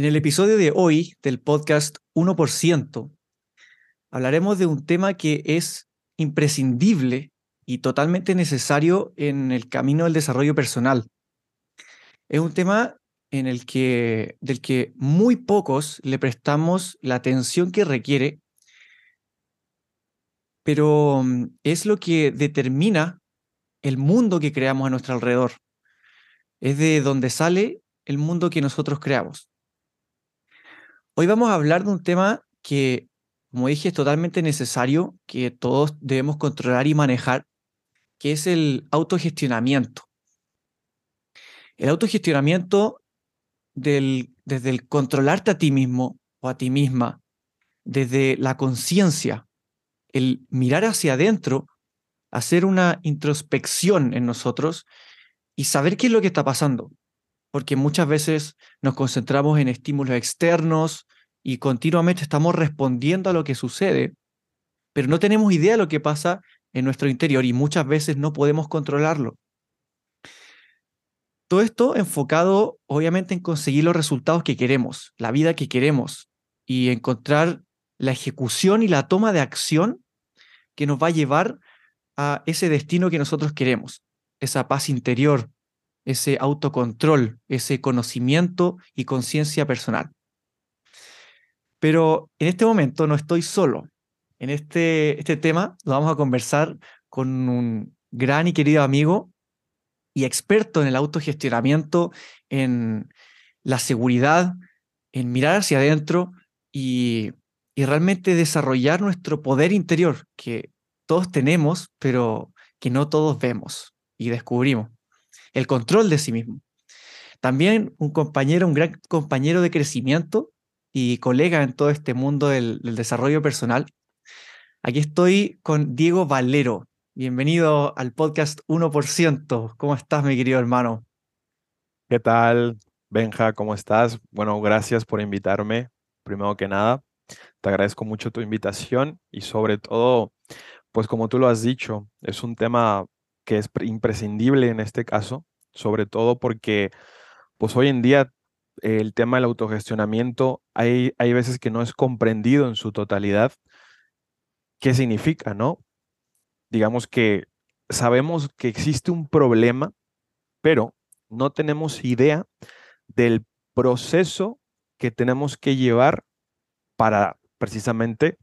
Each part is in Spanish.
En el episodio de hoy del podcast 1%, hablaremos de un tema que es imprescindible y totalmente necesario en el camino del desarrollo personal. Es un tema en el que, del que muy pocos le prestamos la atención que requiere, pero mm, es lo que determina el mundo que creamos a nuestro alrededor. Es de donde sale el mundo que nosotros creamos. Hoy vamos a hablar de un tema que, como dije, es totalmente necesario, que todos debemos controlar y manejar, que es el autogestionamiento. El autogestionamiento del, desde el controlarte a ti mismo o a ti misma, desde la conciencia, el mirar hacia adentro, hacer una introspección en nosotros y saber qué es lo que está pasando porque muchas veces nos concentramos en estímulos externos y continuamente estamos respondiendo a lo que sucede, pero no tenemos idea de lo que pasa en nuestro interior y muchas veces no podemos controlarlo. Todo esto enfocado obviamente en conseguir los resultados que queremos, la vida que queremos y encontrar la ejecución y la toma de acción que nos va a llevar a ese destino que nosotros queremos, esa paz interior, ese autocontrol, ese conocimiento y conciencia personal. Pero en este momento no estoy solo. En este, este tema lo vamos a conversar con un gran y querido amigo y experto en el autogestionamiento, en la seguridad, en mirar hacia adentro y, y realmente desarrollar nuestro poder interior, que todos tenemos, pero que no todos vemos y descubrimos el control de sí mismo. También un compañero, un gran compañero de crecimiento y colega en todo este mundo del, desarrollo personal. Aquí estoy con Diego Valero. Bienvenido al podcast 1%. ¿Cómo estás, mi querido hermano? ¿Qué tal, Benja? ¿Cómo estás? Bueno, gracias por invitarme. Primero que nada, te agradezco mucho tu invitación y sobre todo, pues como tú lo has dicho, es un tema que es imprescindible en este caso, sobre todo porque pues hoy en día el tema del autogestionamiento hay, hay veces que no es comprendido en su totalidad. ¿Qué significa, no? Digamos que sabemos que existe un problema, pero no tenemos idea del proceso que tenemos que llevar para precisamente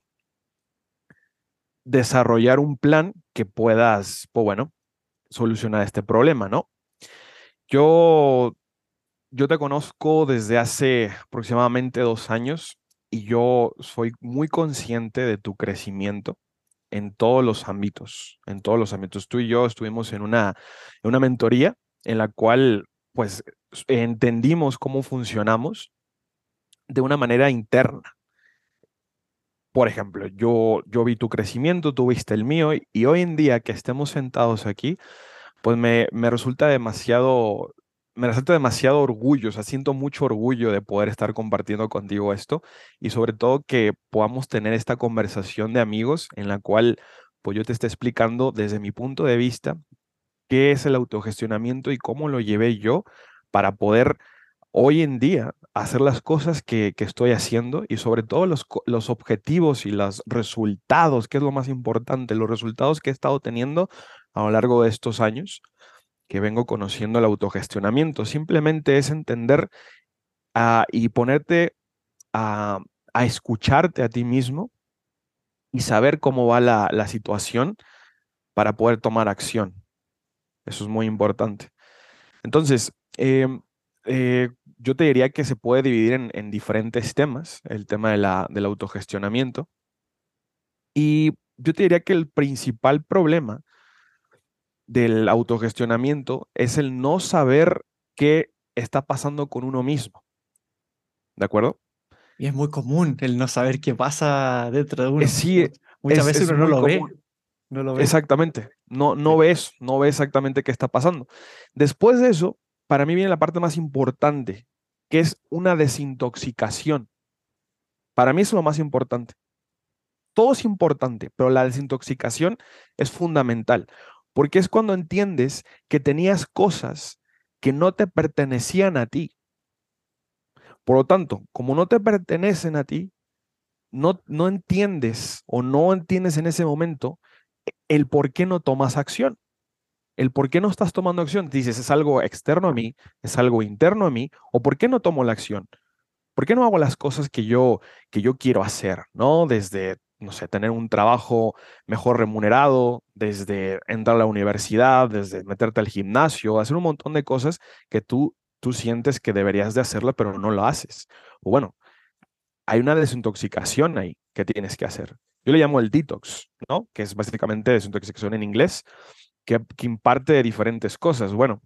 desarrollar un plan que puedas, pues bueno, solucionar este problema, ¿no? Yo, yo te conozco desde hace aproximadamente dos años y yo soy muy consciente de tu crecimiento en todos los ámbitos, en todos los ámbitos. Tú y yo estuvimos en una, en una mentoría en la cual pues entendimos cómo funcionamos de una manera interna. Por ejemplo, yo, yo vi tu crecimiento, tú viste el mío y, hoy en día que estemos sentados aquí, pues me, me resulta demasiado, me resulta demasiado orgullo, o sea, siento mucho orgullo de poder estar compartiendo contigo esto y sobre todo que podamos tener esta conversación de amigos en la cual pues yo te esté explicando desde mi punto de vista qué es el autogestionamiento y cómo lo llevé yo para poder hoy en día hacer las cosas que, estoy haciendo y sobre todo los, objetivos y los resultados, que es lo más importante, los resultados que he estado teniendo a lo largo de estos años que vengo conociendo el autogestionamiento. Simplemente es entender ah, y ponerte a, escucharte a ti mismo y saber cómo va la, situación para poder tomar acción. Eso es muy importante. Entonces, em, eh, yo te diría que se puede dividir en, diferentes temas, el tema de la, del autogestionamiento. Y yo te diría que el principal problema del autogestionamiento es el no saber qué está pasando con uno mismo. ¿De acuerdo? Y es muy común el no saber qué pasa dentro de uno. Sí, Muchas es- veces es uno no lo ve. No lo ve. Exactamente. No, no ves, no ves exactamente qué está pasando. Después de eso, para mí viene la parte más importante, que es una desintoxicación. Para mí es lo más importante. Todo es importante, pero la desintoxicación es fundamental, porque es cuando entiendes que tenías cosas que no te pertenecían a ti. Por lo tanto, como no te pertenecen a ti, no, no entiendes o no entiendes en ese momento el por qué no tomas acción. El por qué no estás tomando acción. Dices, es algo externo a mí, es algo interno a mí, o por qué no tomo la acción. ¿Por qué no hago las cosas que yo, que yo quiero hacer? ¿No? Desde, no sé, tener un trabajo mejor remunerado, desde entrar a la universidad, desde meterte al gimnasio, hacer un montón de cosas que tú, tú sientes que deberías de hacerlo, pero no lo haces. O bueno, hay una desintoxicación ahí que tienes que hacer. Yo le llamo el detox, ¿no? Que es básicamente desintoxicación en inglés, que, imparte de diferentes cosas. Bueno,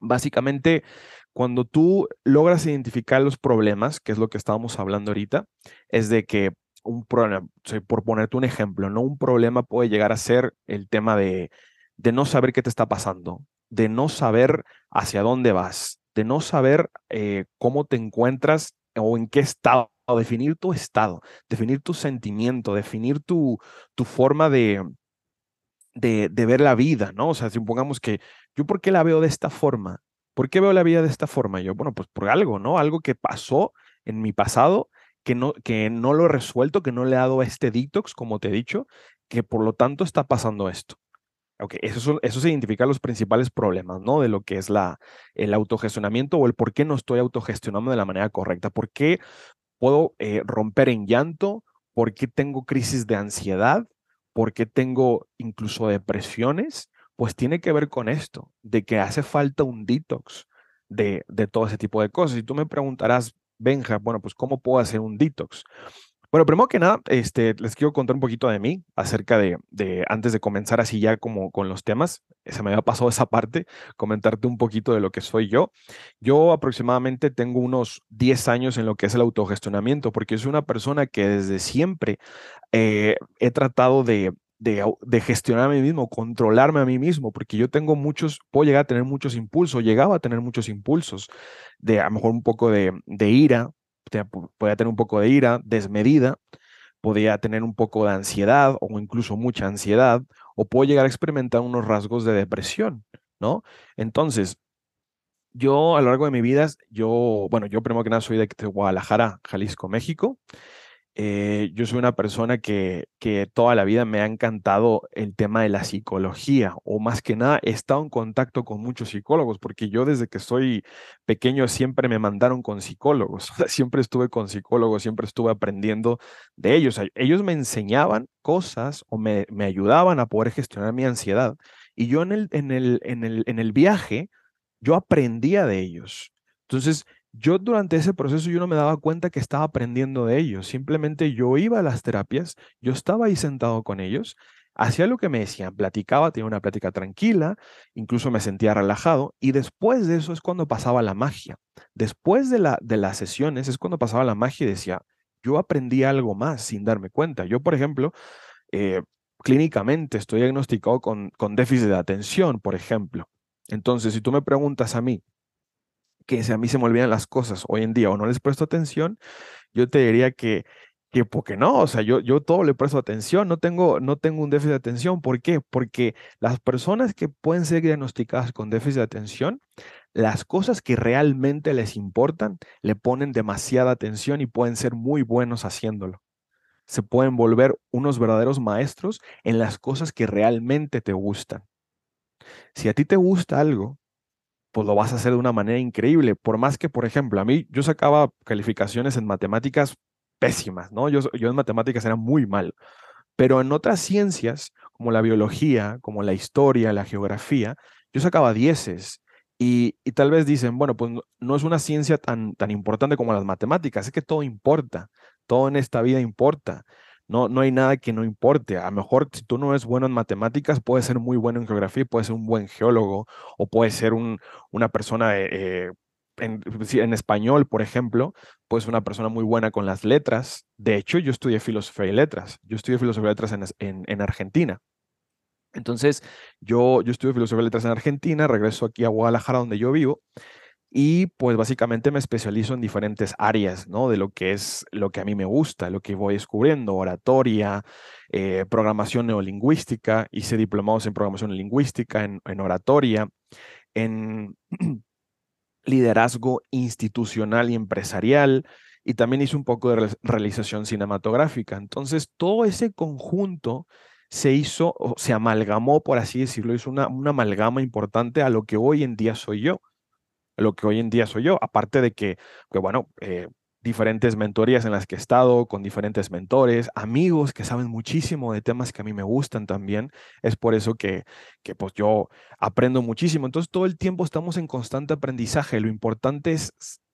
básicamente cuando tú logras identificar los problemas, que es lo que estábamos hablando ahorita, es de que un problema, por ponerte un ejemplo, ¿no? Un problema puede llegar a ser el tema de, de no saber qué te está pasando, de no saber hacia dónde vas, de no saber eh, cómo te encuentras o en qué estado, definir tu estado, definir tu sentimiento, definir tu forma de, de, ver la vida, ¿no? O sea, supongamos que yo, ¿por qué la veo de esta forma? ¿Por qué veo la vida de esta forma? Yo, bueno, pues por algo, ¿no? Algo que pasó en mi pasado que no, que no lo he resuelto, que no le he dado este detox, como te he dicho, que por lo tanto está pasando esto. Ok, eso, eso se identifica los principales problemas, ¿no? De lo que es la, el autogestionamiento o el por qué no estoy autogestionando de la manera correcta. ¿Por qué puedo eh, romper en llanto? ¿Por qué tengo crisis de ansiedad? ¿Por qué tengo incluso depresiones? Pues tiene que ver con esto, de que hace falta un detox de, de todo ese tipo de cosas. Y tú me preguntarás, Benja, bueno, pues ¿cómo puedo hacer un detox? Bueno, primero que nada, este, les quiero contar un poquito de mí acerca de, de, antes de comenzar así ya como con los temas, se me había pasado esa parte, comentarte un poquito de lo que soy yo. Yo aproximadamente tengo unos 10 años en lo que es el autogestionamiento, porque soy una persona que desde siempre eh, he tratado de, de, de gestionar a mí mismo, controlarme a mí mismo, porque yo tengo muchos, puedo llegar a tener muchos impulsos, llegaba a tener muchos impulsos, de a lo mejor un poco de, de ira, podía tener un poco de ira desmedida, podía tener un poco de ansiedad o incluso mucha ansiedad, o puedo llegar a experimentar unos rasgos de depresión, ¿no? Entonces, yo a lo largo de mi vida, yo, bueno, yo primero que nada soy de Guadalajara, Jalisco, México. Eh, yo soy una persona que, que toda la vida me ha encantado el tema de la psicología, o más que nada he estado en contacto con muchos psicólogos, porque yo desde que soy pequeño siempre me mandaron con psicólogos, siempre estuve con psicólogos, siempre estuve aprendiendo de ellos. Ellos me enseñaban cosas o me, me ayudaban a poder gestionar mi ansiedad. Y yo en el, en el, en el, en el viaje, yo aprendía de ellos. Entonces, yo durante ese proceso yo no me daba cuenta que estaba aprendiendo de ellos. Simplemente yo iba a las terapias, yo estaba ahí sentado con ellos, hacía lo que me decían, platicaba, tenía una plática tranquila, incluso me sentía relajado y después de eso es cuando pasaba la magia. Después de, la, de las sesiones es cuando pasaba la magia y decía, yo aprendí algo más sin darme cuenta. Yo, por ejemplo, eh, clínicamente estoy diagnosticado con, con déficit de atención, por ejemplo. Entonces, si tú me preguntas a mí, que a mí se me olvidan las cosas hoy en día o no les presto atención, yo te diría que, que porque no, o sea, yo, yo todo le presto atención, no tengo, no tengo un déficit de atención. ¿Por qué? Porque las personas que pueden ser diagnosticadas con déficit de atención, las cosas que realmente les importan, le ponen demasiada atención y pueden ser muy buenos haciéndolo. Se pueden volver unos verdaderos maestros en las cosas que realmente te gustan. Si a ti te gusta algo, pues lo vas a hacer de una manera increíble. Por más que, por ejemplo, a mí yo sacaba calificaciones en matemáticas pésimas, ¿no? Yo, yo en matemáticas era muy mal, pero en otras ciencias, como la biología, como la historia, la geografía, yo sacaba dieces. Y, y tal vez dicen, bueno, pues no, es una ciencia tan, tan importante como las matemáticas, es que todo importa, todo en esta vida importa. No, no hay nada que no importe. A lo mejor si tú no eres bueno en matemáticas, puedes ser muy bueno en geografía, puedes ser un buen geólogo o puedes ser un, una persona eh, eh, en, español, por ejemplo, pues una persona muy buena con las letras. De hecho, yo estudié filosofía y letras. Yo estudié filosofía y letras en, en, en Argentina. Entonces, yo, yo estudio filosofía y letras en Argentina, regreso aquí a Guadalajara, donde yo vivo, y pues básicamente me especializo en diferentes áreas, ¿no? De lo que es lo que a mí me gusta, lo que voy descubriendo, oratoria, eh, programación neolingüística, hice diplomados en programación lingüística, en, oratoria, en liderazgo institucional y empresarial, y también hice un poco de realización cinematográfica. Entonces, todo ese conjunto se hizo, o se amalgamó, por así decirlo, hizo una, una amalgama importante a lo que hoy en día soy yo lo que hoy en día soy yo, aparte de que, bueno, eh, diferentes mentorías en las que he estado, con diferentes mentores, amigos que saben muchísimo de temas que a mí me gustan también. Es por eso que, que pues yo aprendo muchísimo. Entonces todo el tiempo estamos en constante aprendizaje. Lo importante es,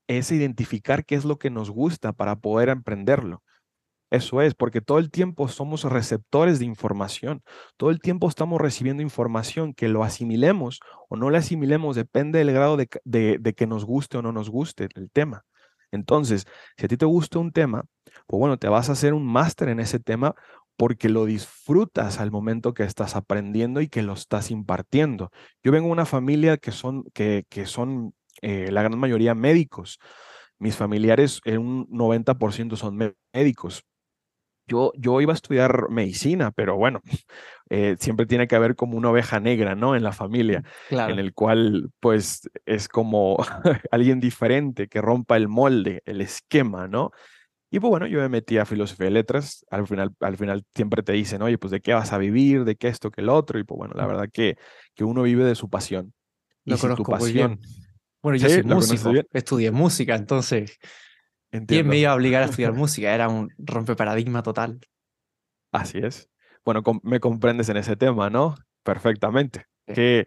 es identificar qué es lo que nos gusta para poder emprenderlo. Eso es, porque todo el tiempo somos receptores de información, todo el tiempo estamos recibiendo información, que lo asimilemos o no lo asimilemos, depende del grado de, que nos guste o no nos guste el tema. Entonces, si a ti te gusta un tema, pues bueno, te vas a hacer un máster en ese tema porque lo disfrutas al momento que estás aprendiendo y que lo estás impartiendo. Yo vengo de una familia que son, que, que son eh, la gran mayoría médicos. Mis familiares, en un 90% son médicos. Yo, yo iba a estudiar medicina, pero bueno, eh, siempre tiene que haber como una oveja negra, ¿no? En la familia, en el cual pues es como alguien diferente que rompa el molde, el esquema, ¿no? Y pues bueno, yo me metí a filosofía de letras, al final, al final siempre te dicen, oye, pues de qué vas a vivir, de qué esto, que el otro, y pues bueno, la verdad que, que uno vive de su pasión. Lo conozco tu pasión, Bueno, yo soy músico, estudié música, entonces ¿Quién me iba a obligar a estudiar música? Era un rompeparadigma total. Así es. Bueno, me comprendes en ese tema, ¿no? Perfectamente. Qué,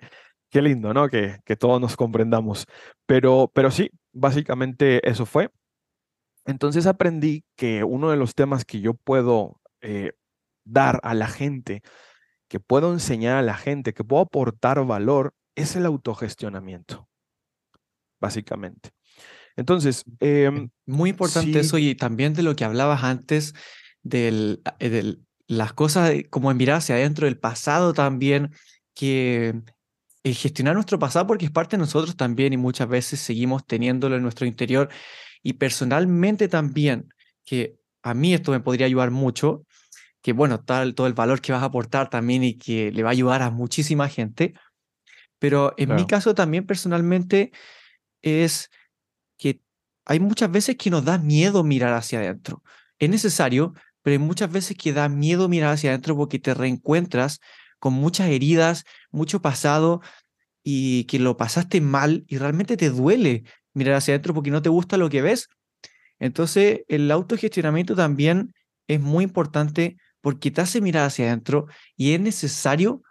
qué lindo, ¿no? Que, que todos nos comprendamos. Pero, pero sí, básicamente eso fue. Entonces aprendí que uno de los temas que yo puedo eh, dar a la gente, que puedo enseñar a la gente, que puedo aportar valor, es el autogestionamiento, básicamente. Entonces, em, muy importante eso y también de lo que hablabas antes de eh, las cosas como en mirar hacia adentro del pasado también, que el gestionar nuestro pasado porque es parte de nosotros también y muchas veces seguimos teniéndolo en nuestro interior. Y personalmente también, que a mí esto me podría ayudar mucho, que bueno, tal, todo el valor que vas a aportar también y que le va a ayudar a muchísima gente, pero en mi caso también personalmente es hay muchas veces que nos da miedo mirar hacia adentro. Es necesario, pero hay muchas veces que da miedo mirar hacia adentro porque te reencuentras con muchas heridas, mucho pasado y que lo pasaste mal y realmente te duele mirar hacia adentro porque no te gusta lo que ves. Entonces, el autogestionamiento también es muy importante porque te hace mirar hacia adentro y es necesario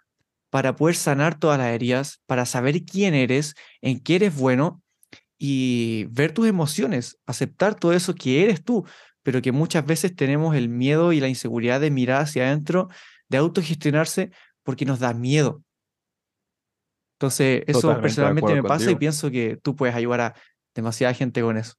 para poder sanar todas las heridas, para saber quién eres, en qué eres bueno y ver tus emociones, aceptar todo eso que eres tú, pero que muchas veces tenemos el miedo y la inseguridad de mirar hacia adentro, de autogestionarse, porque nos da miedo. Entonces, eso personalmente me pasa y pienso que tú puedes ayudar a demasiada gente con eso.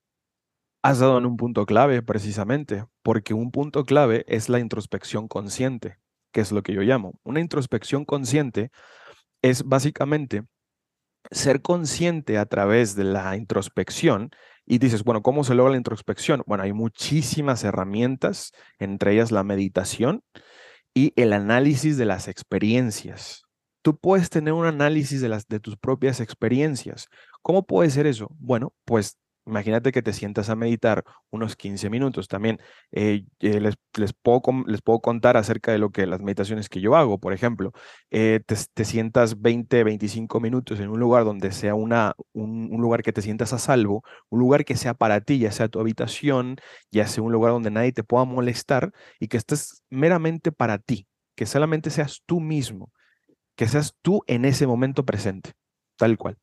Has dado en un punto clave, precisamente, porque un punto clave es la introspección consciente, que es lo que yo llamo. Una introspección consciente es básicamente ser consciente a través de la introspección y dices, bueno, ¿cómo se logra la introspección? Bueno, hay muchísimas herramientas, entre ellas la meditación y el análisis de las experiencias. Tú puedes tener un análisis de, las, de tus propias experiencias. ¿Cómo puede ser eso? Bueno, pues Imagínate que te sientas a meditar unos 15 minutos. También eh, eh, les, les, puedo, les puedo contar acerca de lo que las meditaciones que yo hago. Por ejemplo, eh, te, sientas 20, 25 minutos en un lugar donde sea una, un, un, lugar que te sientas a salvo, un lugar que sea para ti, ya sea tu habitación, ya sea un lugar donde nadie te pueda molestar y que estés meramente para ti, que solamente seas tú mismo, que seas tú en ese momento presente, tal cual.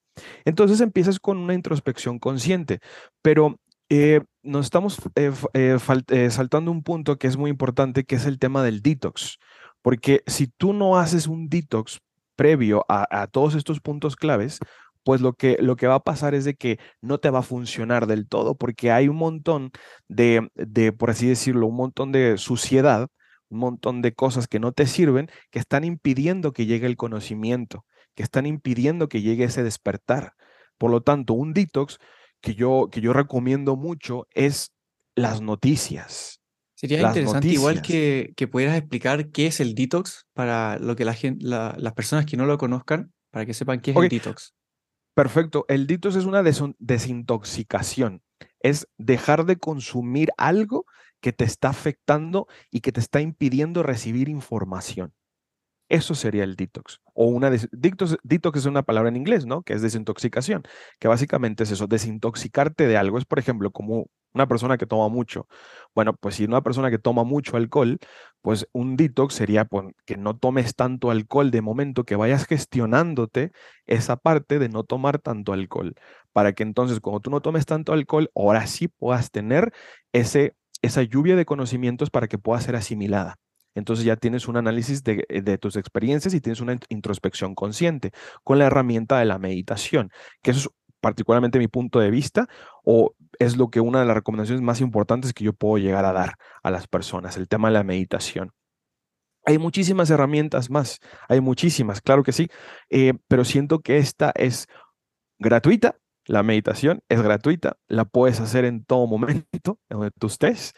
Entonces empiezas con una introspección consciente, pero eh, nos estamos eh, eh, saltando un punto que es muy importante, que es el tema del detox, porque si tú no haces un detox previo a, todos estos puntos claves, pues lo que, lo que va a pasar es de que no te va a funcionar del todo, porque hay un montón de, de, por así decirlo, un montón de suciedad, un montón de cosas que no te sirven, que están impidiendo que llegue el conocimiento, que están impidiendo que llegue ese despertar. Por lo tanto, un detox que yo, que yo recomiendo mucho es las noticias. Sería interesante igual que, que, pudieras explicar qué es el detox para lo que la gente, las personas que no lo conozcan, para que sepan qué es el detox. Perfecto. El detox es una desintoxicación. Es dejar de consumir algo que te está afectando y que te está impidiendo recibir información. Eso sería el detox. O una detox, detox es una palabra en inglés, ¿no? Que es desintoxicación, que básicamente es eso, desintoxicarte de algo. Es, por ejemplo, como una persona que toma mucho. Bueno, pues si una persona que toma mucho alcohol, pues un detox sería pues, que no tomes tanto alcohol de momento, que vayas gestionándote esa parte de no tomar tanto alcohol, para que entonces cuando tú no tomes tanto alcohol, ahora sí puedas tener esa lluvia de conocimientos para que pueda ser asimilada. Entonces ya tienes un análisis eh, de, tus experiencias y tienes una introspección consciente con la herramienta de la meditación, que eso es particularmente mi punto de vista o es lo que una de las recomendaciones más importantes que yo puedo llegar a dar a las personas, el tema de la meditación. Hay muchísimas herramientas más, hay muchísimas, claro que sí, eh, pero siento que esta es gratuita, la meditación es gratuita, la puedes hacer en todo momento, donde tú estés,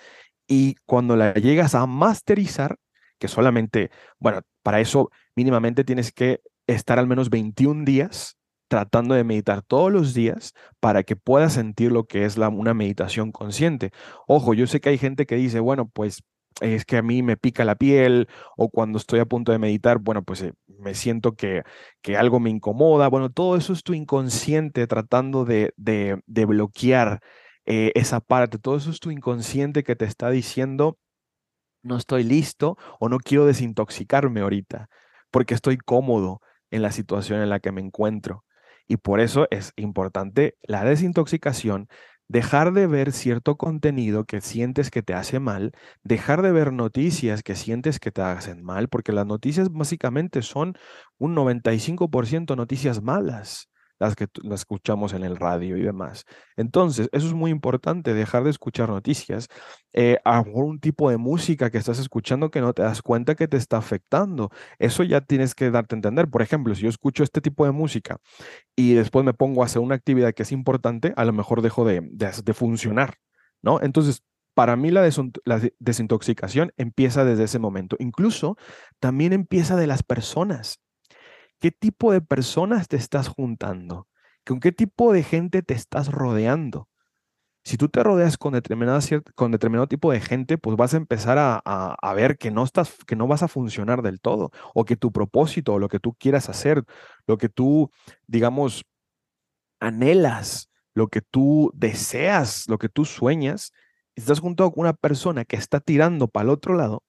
y cuando la llegas a masterizar, que solamente, bueno, para eso mínimamente tienes que estar al menos 21 días tratando de meditar todos los días para que puedas sentir lo que es una meditación consciente. Ojo, yo sé que hay gente que dice, bueno, pues es que a mí me pica la piel o cuando estoy a punto de meditar, bueno, pues eh, me siento que, que, algo me incomoda. Bueno, todo eso es tu inconsciente tratando de, de, bloquear eh, esa parte. Todo eso es tu inconsciente que te está diciendo, no estoy listo o no quiero desintoxicarme ahorita porque estoy cómodo en la situación en la que me encuentro. Y por eso es importante la desintoxicación, dejar de ver cierto contenido que sientes que te hace mal, dejar de ver noticias que sientes que te hacen mal, porque las noticias básicamente son un 95% noticias malas las que las escuchamos en el radio y demás. Entonces, eso es muy importante, dejar de escuchar noticias, eh, a un tipo de música que estás escuchando que no te das cuenta que te está afectando. Eso ya tienes que darte a entender. Por ejemplo, si yo escucho este tipo de música y después me pongo a hacer una actividad que es importante, a lo mejor dejo de, de, funcionar, ¿no? Entonces, para mí la, la, desintoxicación empieza desde ese momento. Incluso también empieza de las personas qué tipo de personas te estás juntando, con qué tipo de gente te estás rodeando. Si tú te rodeas con, con determinado tipo de gente, pues vas a empezar a, ver que no, estás, que no vas a funcionar del todo, o que tu propósito, o lo que tú quieras hacer, lo que tú, digamos, anhelas, lo que tú deseas, lo que tú sueñas, estás junto a una persona que está tirando para el otro lado,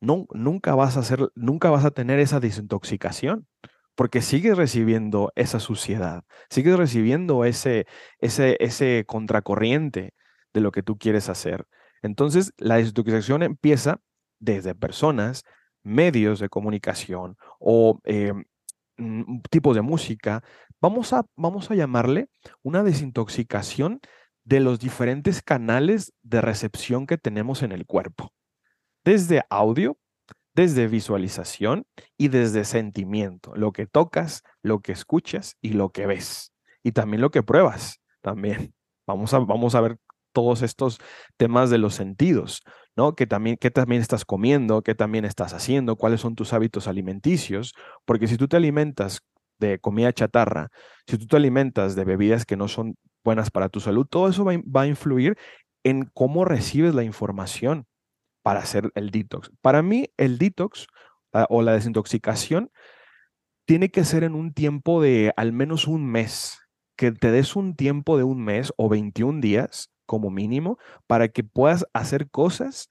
no, nunca, vas a hacer, nunca vas a tener esa desintoxicación porque sigues recibiendo esa suciedad, sigues recibiendo ese, ese, ese contracorriente de lo que tú quieres hacer. Entonces, la desintoxicación empieza desde personas, medios de comunicación o eh, mm, tipos de música. Vamos a, vamos a llamarle una desintoxicación de los diferentes canales de recepción que tenemos en el cuerpo. Desde audio, desde visualización y desde sentimiento, lo que tocas, lo que escuchas y lo que ves. Y también lo que pruebas, también. Vamos a, vamos a ver todos estos temas de los sentidos, ¿no? Que también, qué también estás comiendo, qué también estás haciendo, cuáles son tus hábitos alimenticios, porque si tú te alimentas de comida chatarra, si tú te alimentas de bebidas que no son buenas para tu salud, todo eso va, va a influir en cómo recibes la información para hacer el detox. Para mí, el detox ah, o la desintoxicación tiene que ser en un tiempo de al menos un mes, que te des un tiempo de un mes o 21 días como mínimo para que puedas hacer cosas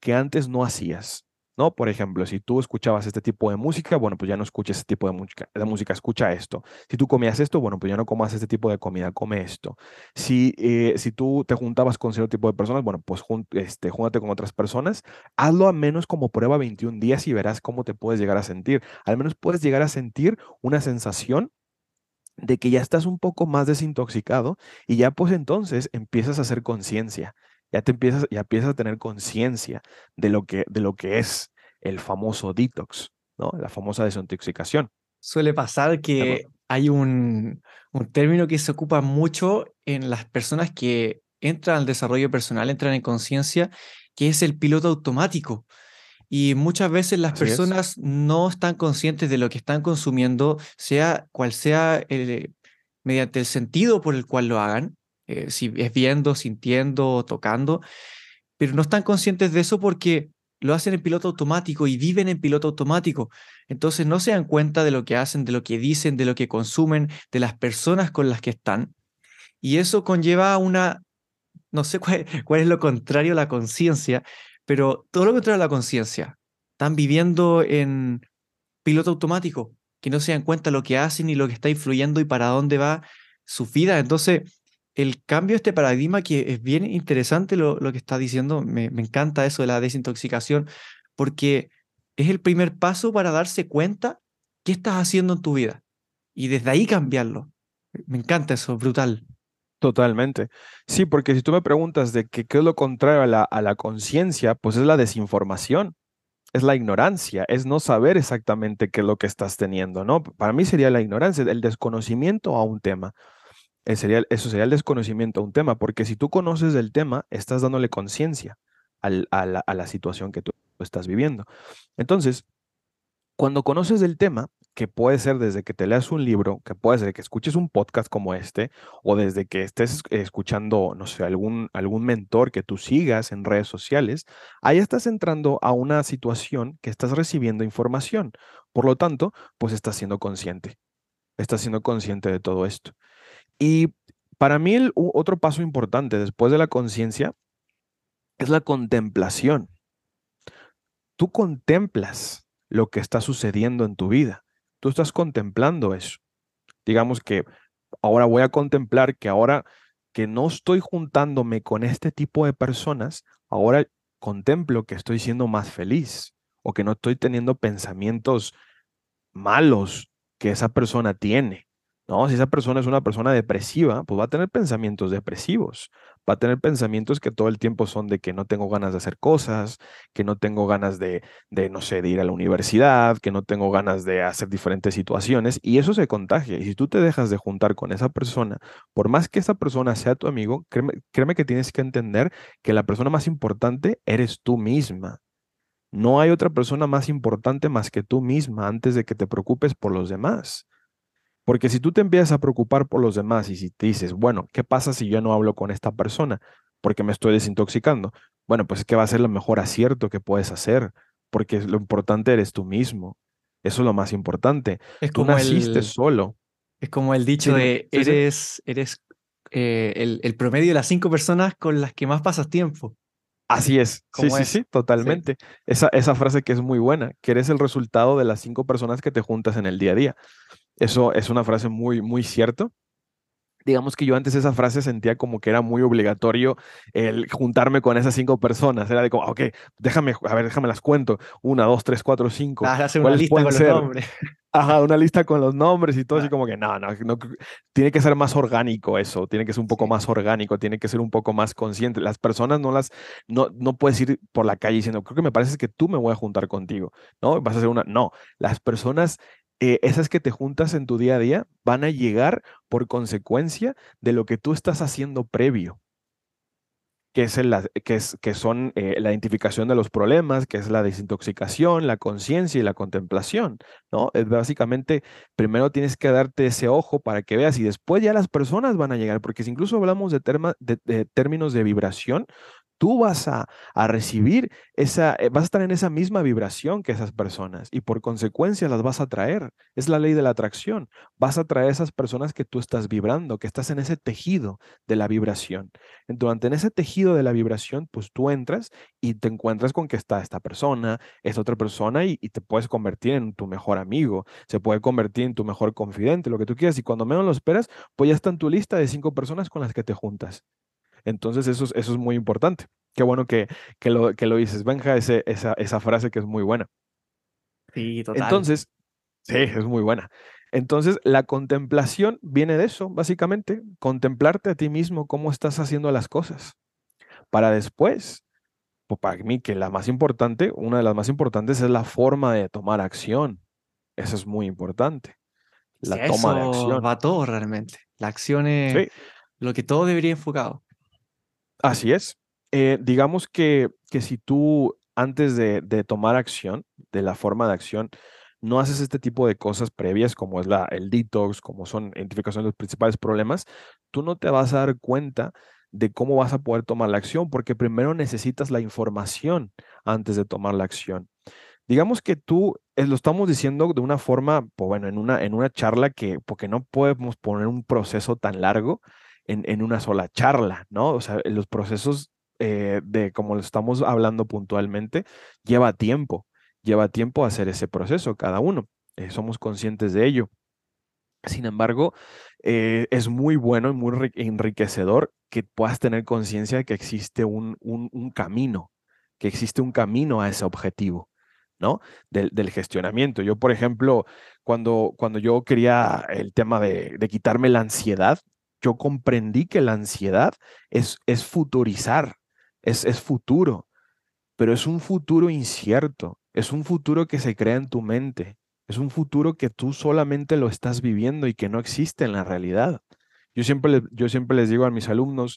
que antes no hacías. ¿No? Por ejemplo, si tú escuchabas este tipo de música, bueno, pues ya no escuches este tipo de música, de música, escucha esto. Si tú comías esto, bueno, pues ya no comas este tipo de comida, come esto. Si, eh, si tú te juntabas con cierto tipo de personas, bueno, pues este, júntate con otras personas, hazlo al menos como prueba 21 días y verás cómo te puedes llegar a sentir. Al menos puedes llegar a sentir una sensación de que ya estás un poco más desintoxicado y ya pues entonces empiezas a hacer conciencia, ya te empiezas, ya empiezas a tener conciencia de lo que, de lo que es el famoso detox, ¿no? La famosa desintoxicación. Suele pasar que hay un, un término que se ocupa mucho en las personas que entran al desarrollo personal, entran en conciencia, que es el piloto automático. Y muchas veces las personas no están conscientes de lo que están consumiendo, sea cual sea mediante el sentido por el cual lo hagan, eh, si es viendo, sintiendo, tocando, pero no están conscientes de eso porque lo hacen en piloto automático y viven en piloto automático. Entonces no se dan cuenta de lo que hacen, de lo que dicen, de lo que consumen, de las personas con las que están. Y eso conlleva una, no sé cuál, es lo contrario a la conciencia, pero todo lo contrario a la conciencia. Están viviendo en piloto automático, que no se dan cuenta lo que hacen y lo que está influyendo y para dónde va su vida. Entonces, el cambio de este paradigma, que es bien interesante lo, lo que está diciendo, me, me encanta eso de la desintoxicación, porque es el primer paso para darse cuenta qué estás haciendo en tu vida y desde ahí cambiarlo. Me encanta eso, brutal. Totalmente. Sí, porque si tú me preguntas de qué es lo contrario a la, a la conciencia, pues es la desinformación, es la ignorancia, es no saber exactamente qué es lo que estás teniendo, ¿no? Para mí sería la ignorancia, el desconocimiento a un tema. Eh, eso sería el desconocimiento a un tema, porque si tú conoces del tema, estás dándole conciencia a, la, a la situación que tú estás viviendo. Entonces, cuando conoces del tema, que puede ser desde que te leas un libro, que puede ser que escuches un podcast como este, o desde que estés escuchando, no sé, algún, algún mentor que tú sigas en redes sociales, ahí estás entrando a una situación que estás recibiendo información. Por lo tanto, pues estás siendo consciente. Estás siendo consciente de todo esto. Y para mí el otro paso importante después de la conciencia es la contemplación. Tú contemplas lo que está sucediendo en tu vida tú estás contemplando eso. Digamos que ahora voy a contemplar que ahora que no estoy juntándome con este tipo de personas, ahora contemplo que estoy siendo más feliz o que no estoy teniendo pensamientos malos que esa persona tiene. No, si esa persona es una persona depresiva, pues va a tener pensamientos depresivos, va a tener pensamientos que todo el tiempo son de que no tengo ganas de hacer cosas, que no tengo ganas de, de, no sé, de ir a la universidad, que no tengo ganas de hacer diferentes situaciones, y eso se contagia. Y si tú te dejas de juntar con esa persona, por más que esa persona sea tu amigo, créeme, créeme que tienes que entender que la persona más importante eres tú misma. No hay otra persona más importante más que tú misma antes de que te preocupes por los demás. Porque si tú te empiezas a preocupar por los demás y si te dices, bueno, ¿qué pasa si yo no hablo con esta persona? Porque me estoy desintoxicando. Bueno, pues es que va a ser lo mejor acierto que puedes hacer, porque lo importante eres tú mismo. Eso es lo más importante. Es tú como naciste solo. Es como el dicho de eres, eres eh, el, el, promedio de las cinco personas con las que más pasas tiempo. Así es. Sí, sí, sí, totalmente. Esa, esa frase que es muy buena, que eres el resultado de las cinco personas que te juntas en el día a día. Eso es una frase muy, muy cierto. Digamos que yo antes esa frase sentía como que era muy obligatorio el juntarme con esas cinco personas. Era de como, ok, déjame, a ver, déjame las cuento. Una, dos, tres, cuatro, cinco. Ah, una lista con los nombres. Ajá, una lista con los nombres y todo, así como que no, no, no, tiene que ser más orgánico eso, tiene que ser un poco más orgánico, tiene que ser un poco más consciente. Las personas no las, no, no puedes ir por la calle diciendo, creo que me parece que tú me voy a juntar contigo, ¿no? Vas a hacer una, no, las personas eh, esas que te juntas en tu día a día van a llegar por consecuencia de lo que tú estás haciendo previo, que, es que, es, que son eh, la identificación de los problemas, que es la desintoxicación, la conciencia y la contemplación, ¿no? Es básicamente, primero tienes que darte ese ojo para que veas y después ya las personas van a llegar, porque si incluso hablamos de, de términos de vibración, tú vas a, recibir esa, eh, vas a estar en esa misma vibración que esas personas y por consecuencia las vas a traer. Es la ley de la atracción. Vas a traer esas personas que tú estás vibrando, que estás en ese tejido de la vibración. Durante en ese tejido de la vibración, pues tú entras y te encuentras con que está esta persona, esta otra persona y, y te puedes convertir en tu mejor amigo, se puede convertir en tu mejor confidente, lo que tú quieras. Y cuando menos lo esperas, pues ya está en tu lista de cinco personas con las que te juntas. Entonces eso es, eso es muy importante. Qué bueno que, que, lo, que lo dices, Benja, ese, esa, esa frase que es muy buena. Sí, total. Entonces, sí, es muy buena. Entonces, la contemplación viene de eso, básicamente, contemplarte a ti mismo cómo estás haciendo las cosas, para después, pues para mí que la más importante, una de las más importantes es la forma de tomar acción. Eso es muy importante. La toma de acción. Va todo realmente. La acción es lo que todo debería enfocado. Así es. Eh, digamos que, que si tú antes de, de tomar acción, de la forma de acción, no haces este tipo de cosas previas como es la, el detox, como son identificación de los principales problemas, tú no te vas a dar cuenta de cómo vas a poder tomar la acción, porque primero necesitas la información antes de tomar la acción. Digamos que tú eh, lo estamos diciendo de una forma, pues bueno, en una, en una charla que, porque no podemos poner un proceso tan largo en, en una sola charla, ¿no? O sea, los procesos eh, de como lo estamos hablando puntualmente, lleva tiempo lleva tiempo hacer ese proceso cada uno. Eh, somos conscientes de ello. Sin embargo, eh, es muy bueno y muy enriquecedor que puedas tener conciencia de que existe un, un, camino, que existe un camino a ese objetivo, ¿no? Del, del, gestionamiento. Yo, por ejemplo, cuando, cuando yo quería el tema de, de, quitarme la ansiedad, yo comprendí que la ansiedad es, es futurizar, es, es futuro, pero es un futuro incierto. Es un futuro que se crea en tu mente. Es un futuro que tú solamente lo estás viviendo y que no existe en la realidad. Yo siempre, yo siempre les digo a mis alumnos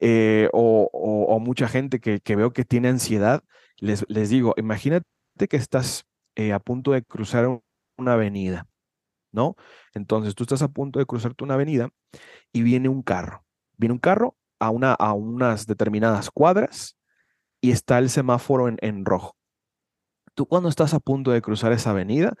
eh, o, a mucha gente que, veo que tiene ansiedad, les, les digo, imagínate que estás eh, a punto de cruzar una avenida, ¿no? Entonces tú estás a punto de cruzarte una avenida y viene un carro. Viene un carro a, una, a unas determinadas cuadras y está el semáforo en rojo. Tú cuando estás a punto de cruzar esa avenida,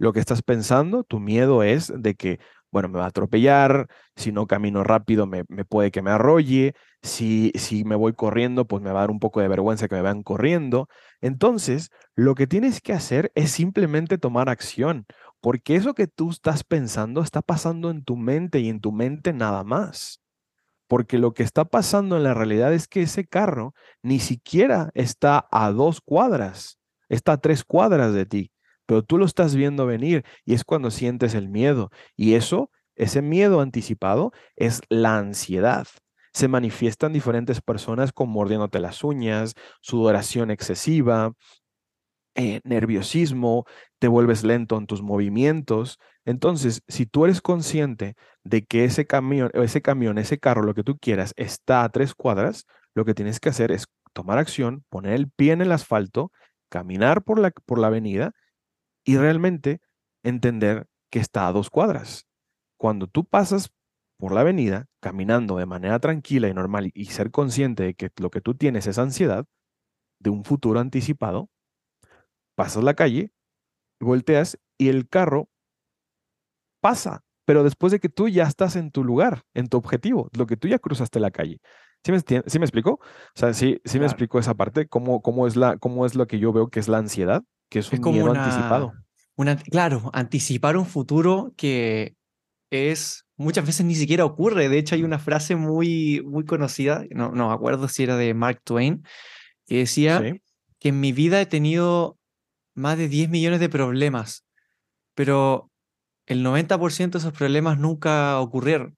lo que estás pensando, tu miedo es de que, bueno, me va a atropellar, si no camino rápido me, puede que me arrolle, si, si me voy corriendo, pues me va a dar un poco de vergüenza que me vean corriendo. Entonces, lo que tienes que hacer es simplemente tomar acción, porque eso que tú estás pensando está pasando en tu mente y en tu mente nada más. Porque lo que está pasando en la realidad es que ese carro ni siquiera está a dos cuadras está a tres cuadras de ti, pero tú lo estás viendo venir y es cuando sientes el miedo. Y eso, ese miedo anticipado, es la ansiedad. Se manifiestan diferentes personas con mordiéndote las uñas, sudoración excesiva, eh, nerviosismo, te vuelves lento en tus movimientos. Entonces, si tú eres consciente de que ese camión, ese camión, ese carro, lo que tú quieras, está a tres cuadras, lo que tienes que hacer es tomar acción, poner el pie en el asfalto caminar por la, por la avenida y realmente entender que está a dos cuadras. Cuando tú pasas por la avenida caminando de manera tranquila y normal y ser consciente de que lo que tú tienes es ansiedad de un futuro anticipado, pasas la calle, volteas y el carro pasa, pero después de que tú ya estás en tu lugar, en tu objetivo, lo que tú ya cruzaste la calle. ¿Sí me, ¿sí me explico? O sea, sí, sí me explico esa parte, cómo, cómo, es la, cómo es lo que yo veo que es la ansiedad, que es un miedo anticipado. Una, claro, anticipar un futuro que es muchas veces ni siquiera ocurre. De hecho, hay una frase muy, muy conocida, no, no acuerdo si era de Mark Twain, que decía que en mi vida he tenido más de 10 millones de problemas, pero el 90% de esos problemas nunca ocurrieron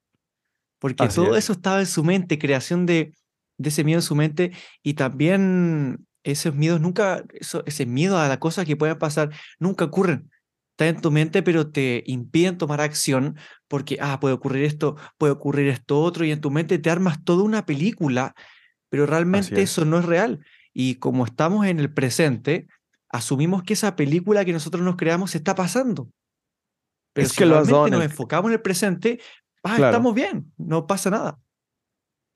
porque todo eso estaba en su mente, creación de, de, ese miedo en su mente y también esos miedos nunca, eso, ese miedo a las cosas que puedan pasar, nunca ocurren. Está en tu mente, pero te impiden tomar acción porque, ah, puede ocurrir esto, puede ocurrir esto otro, y en tu mente te armas toda una película, pero realmente eso no es real. Y como estamos en el presente, asumimos que esa película que nosotros nos creamos está pasando. Pero es si que realmente nos enfocamos en el presente, ah, estamos bien, no pasa nada.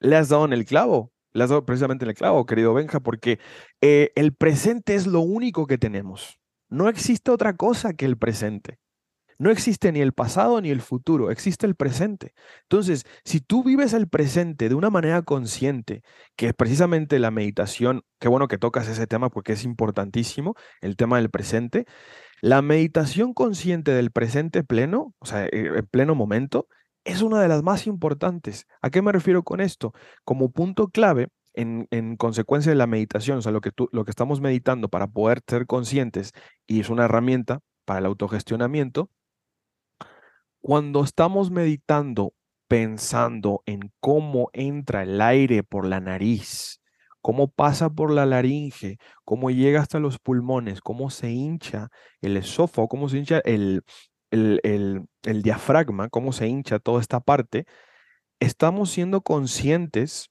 Le has dado en el clavo, le has dado precisamente en el clavo, querido Benja, porque eh, el presente es lo único que tenemos. No existe otra cosa que el presente. No existe ni el pasado ni el futuro, existe el presente. Entonces, si tú vives el presente de una manera consciente, que es precisamente la meditación, qué bueno que tocas ese tema porque es importantísimo, el tema del presente, la meditación consciente del presente pleno, o sea, eh, el pleno momento, es una de las más importantes. ¿A qué me refiero con esto? Como punto clave, en, consecuencia de la meditación, o sea, lo que, tú, lo que estamos meditando para poder ser conscientes y es una herramienta para el autogestionamiento, Cuando estamos meditando, pensando en cómo entra el aire por la nariz, cómo pasa por la laringe, cómo llega hasta los pulmones, cómo se hincha el esófago, cómo se hincha el, el, diafragma, cómo se hincha toda esta parte, estamos siendo conscientes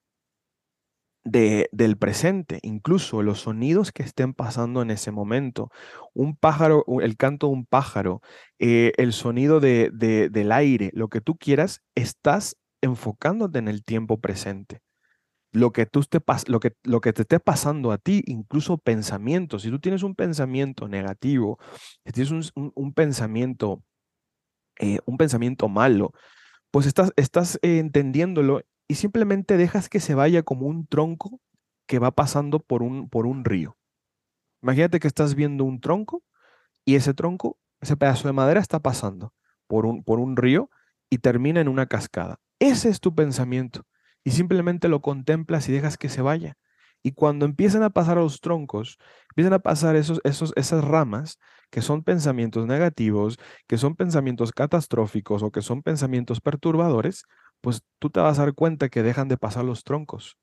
de, del presente, incluso los sonidos que estén pasando en ese momento. Un pájaro, el canto de un pájaro, eh, el sonido de, del aire, lo que tú quieras, estás enfocándote en el tiempo presente. Lo que, tú te lo, que, lo que te esté pasando a ti, incluso pensamientos. Si tú tienes un pensamiento negativo, si tienes un, pensamiento, eh, un pensamiento malo, pues estás, estás entendiéndolo y simplemente dejas que se vaya como un tronco que va pasando por un, por un río. Imagínate que estás viendo un tronco y ese tronco, ese pedazo de madera está pasando por un, por un río y termina en una cascada. Ese es tu pensamiento y simplemente lo contemplas y dejas que se vaya. Y cuando empiezan a pasar los troncos, empiezan a pasar esos, esos, esas ramas que son pensamientos negativos, que son pensamientos catastróficos o que son pensamientos perturbadores, pues tú te vas a dar cuenta que dejan de pasar los troncos.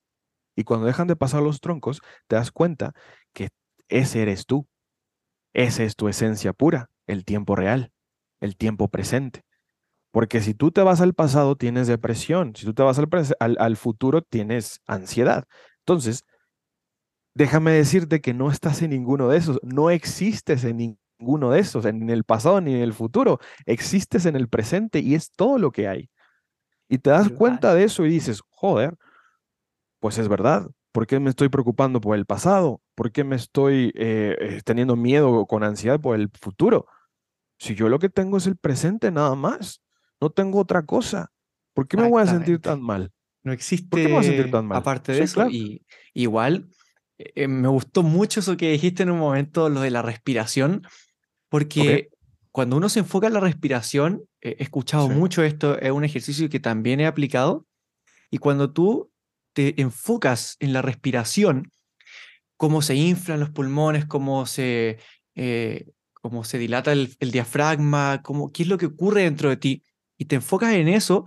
Y cuando dejan de pasar los troncos, te das cuenta que ese eres tú. Esa es tu esencia pura, el tiempo real, el tiempo presente. Porque si tú te vas al pasado, tienes depresión. Si tú te vas al, al, futuro, tienes ansiedad. Entonces, déjame decirte que no estás en ninguno de esos. No existes en ninguno de esos, en el pasado ni en el futuro. Existes en el presente y es todo lo que hay. Y te das cuenta de eso y dices, joder, pues es verdad. ¿Por qué me estoy preocupando por el pasado? ¿Por qué me estoy eh, eh, teniendo miedo con ansiedad por el futuro? Si yo lo que tengo es el presente nada más, no tengo otra cosa. ¿Por qué me voy a sentir tan mal? No existe ¿Por qué me voy a sentir tan mal? aparte de eso. Y igual eh, me gustó mucho eso que dijiste en un momento, lo de la respiración, porque cuando uno se enfoca en la respiración, he escuchado mucho esto, es un ejercicio que también he aplicado, y cuando tú te enfocas en la respiración, cómo se inflan los pulmones, cómo se, eh, cómo se dilata el, diafragma, cómo, qué es lo que ocurre dentro de ti, y te enfocas en eso,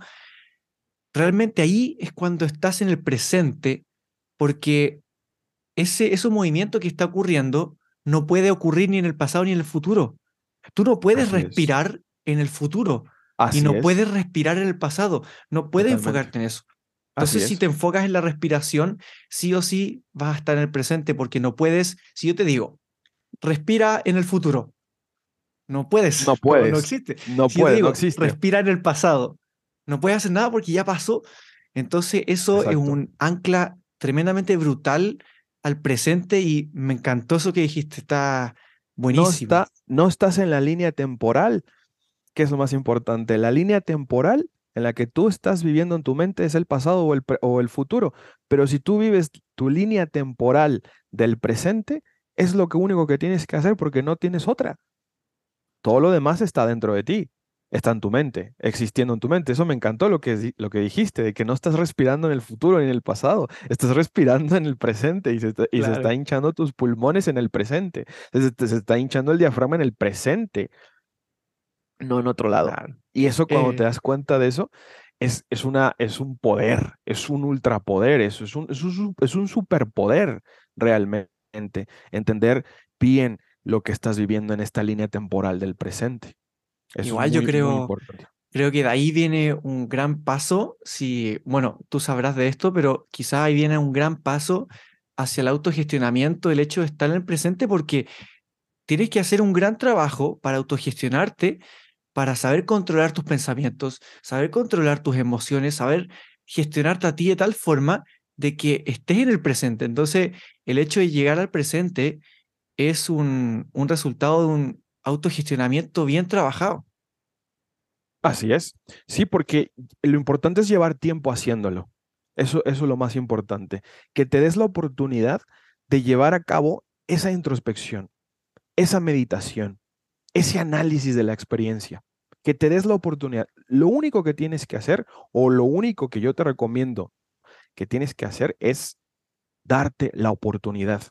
realmente ahí es cuando estás en el presente, porque ese, ese movimiento que está ocurriendo no puede ocurrir ni en el pasado ni en el futuro. Tú no puedes respirar en el futuro y no puedes respirar en el pasado. No puedes enfocarte en eso. Entonces, si te enfocas en la respiración, sí o sí vas a estar en el presente porque no puedes, si yo te digo, respira en el futuro, no puedes. No puedes. No, existe. No puedes, no existe. Respira en el pasado. No puedes hacer nada porque ya pasó. Entonces, eso es un ancla tremendamente brutal al presente y me encantó eso que dijiste. Está buenísimo. No, está, no estás en la línea temporal, que es lo más importante. La línea temporal en la que tú estás viviendo en tu mente es el pasado o el, o el futuro. Pero si tú vives tu línea temporal del presente, es lo que único que tienes que hacer porque no tienes otra. Todo lo demás está dentro de ti, está en tu mente, existiendo en tu mente. Eso me encantó lo que, lo que dijiste, de que no estás respirando en el futuro ni en el pasado, estás respirando en el presente y se está, hinchando tus pulmones en el presente, se, se, está hinchando el diafragma en el presente, no en otro lado. Y eso cuando te eh das cuenta de eso, es, es, una, es un poder, es un ultrapoder, es, es, un, es, un, es un superpoder realmente. Entender bien lo que estás viviendo en esta línea temporal del presente. Igual yo creo, creo que de ahí viene un gran paso, si, bueno, tú sabrás de esto, pero quizás ahí viene un gran paso hacia el autogestionamiento, el hecho de estar en el presente, porque tienes que hacer un gran trabajo para autogestionarte, para saber controlar tus pensamientos, saber controlar tus emociones, saber gestionarte a ti de tal forma de que estés en el presente. Entonces, el hecho de llegar al presente es un, un resultado de un autogestionamiento bien trabajado. Así es. Sí, porque lo importante es llevar tiempo haciéndolo. Eso, eso es lo más importante. Que te des la oportunidad de llevar a cabo esa introspección, esa meditación, ese análisis de la experiencia. Que te des la oportunidad. Lo único que tienes que hacer, o lo único que yo te recomiendo que tienes que hacer, es darte la oportunidad